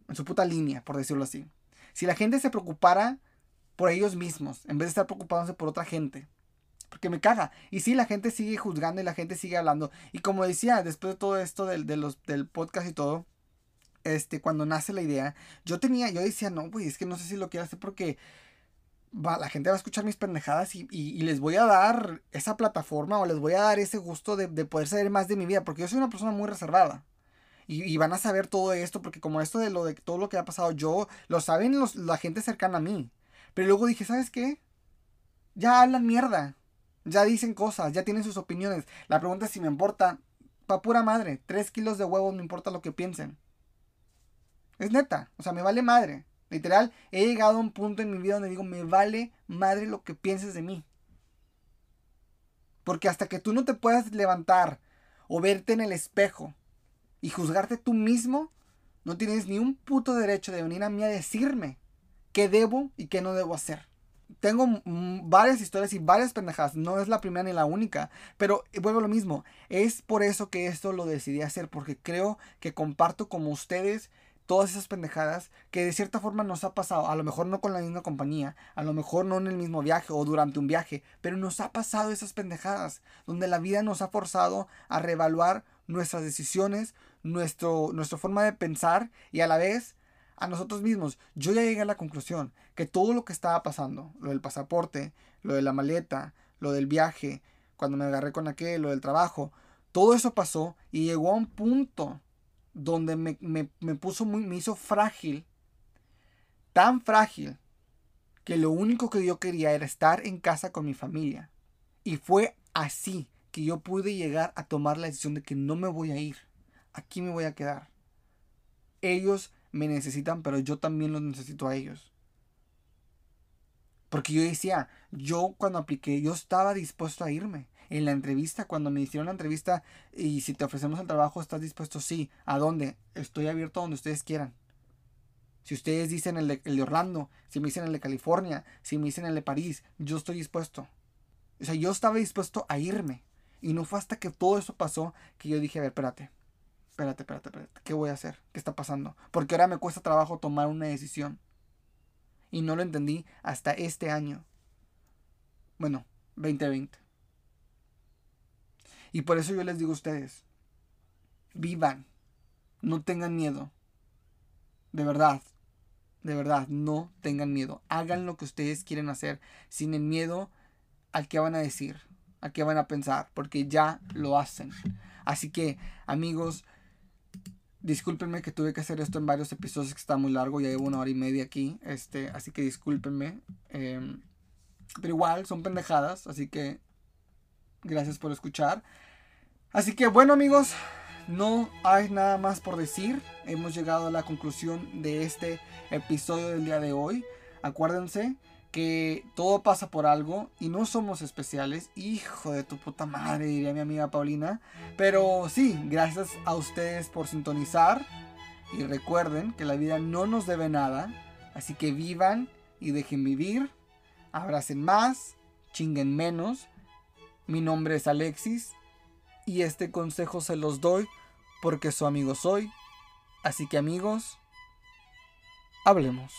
A: en su puta línea, por decirlo así. Si la gente se preocupara por ellos mismos, en vez de estar preocupándose por otra gente. Porque me caga. Y sí, la gente sigue juzgando y la gente sigue hablando. Y como decía, después de todo esto del, de los, del podcast y todo, este, cuando nace la idea, yo tenía, yo decía, no, pues es que no sé si lo quiero hacer porque va, la gente va a escuchar mis pendejadas y, y, les voy a dar esa plataforma o les voy a dar ese gusto de, de poder saber más de mi vida. Porque yo soy una persona muy reservada. Y, van a saber todo esto, porque como esto de lo de todo lo que ha pasado, yo lo saben los, la gente cercana a mí. Pero luego dije, ¿sabes qué? Ya hablan mierda. Ya dicen cosas, ya tienen sus opiniones. La pregunta es si me importa. Pa' pura madre. Tres kilos de huevos, no importa lo que piensen. Es neta. O sea, me vale madre. Literal, he llegado a un punto en mi vida donde digo, me vale madre lo que pienses de mí. Porque hasta que tú no te puedas levantar o verte en el espejo y juzgarte tú mismo, no tienes ni un puto derecho de venir a mí a decirme qué debo y qué no debo hacer. Tengo varias historias y varias pendejadas, no es la primera ni la única, pero vuelvo a lo mismo, es por eso que esto lo decidí hacer, porque creo que comparto como ustedes todas esas pendejadas que de cierta forma nos ha pasado, a lo mejor no con la misma compañía, a lo mejor no en el mismo viaje o durante un viaje, pero nos ha pasado esas pendejadas, donde la vida nos ha forzado a reevaluar nuestras decisiones, nuestro, nuestra forma de pensar y a la vez a nosotros mismos. Yo ya llegué a la conclusión que todo lo que estaba pasando, lo del pasaporte, lo de la maleta, lo del viaje, cuando me agarré con aquel, lo del trabajo, todo eso pasó y llegó a un punto donde me, me puso muy, me hizo frágil, tan frágil, que lo único que yo quería era estar en casa con mi familia. Y fue así que yo pude llegar a tomar la decisión de que no me voy a ir aquí me voy a quedar. Ellos me necesitan, pero yo también los necesito a ellos. Porque yo decía, yo cuando apliqué, yo estaba dispuesto a irme. En la entrevista, cuando me hicieron la entrevista, y si te ofrecemos el trabajo, ¿estás dispuesto? Sí. ¿A dónde? Estoy abierto a donde ustedes quieran. Si ustedes dicen el de, el de Orlando, si me dicen el de California, si me dicen el de París, yo estoy dispuesto. O sea, yo estaba dispuesto a irme. Y no fue hasta que todo eso pasó que yo dije, a ver, espérate, espérate, espérate, espérate, ¿qué voy a hacer? ¿Qué está pasando? Porque ahora me cuesta trabajo tomar una decisión. Y no lo entendí hasta este año. Bueno, 2020. Y por eso yo les digo a ustedes, vivan, no tengan miedo. De verdad, de verdad, no tengan miedo. Hagan lo que ustedes quieren hacer sin el miedo al que van a decir, al que van a pensar, porque ya lo hacen. Así que, amigos, discúlpenme que tuve que hacer esto en varios episodios que está muy largo, ya llevo una hora y media aquí, este, así que discúlpenme. Em, pero igual, son pendejadas, así que gracias por escuchar. Así que bueno amigos, no hay nada más por decir. Hemos llegado a la conclusión de este episodio del día de hoy. Acuérdense que todo pasa por algo y no somos especiales. Hijo de tu puta madre, diría mi amiga Paulina. Pero sí, gracias a ustedes por sintonizar. Y recuerden que la vida no nos debe nada. Así que vivan y dejen vivir. Abracen más, chinguen menos. Mi nombre es Alexis y este consejo se los doy porque su amigo soy. Así que amigos, hablemos.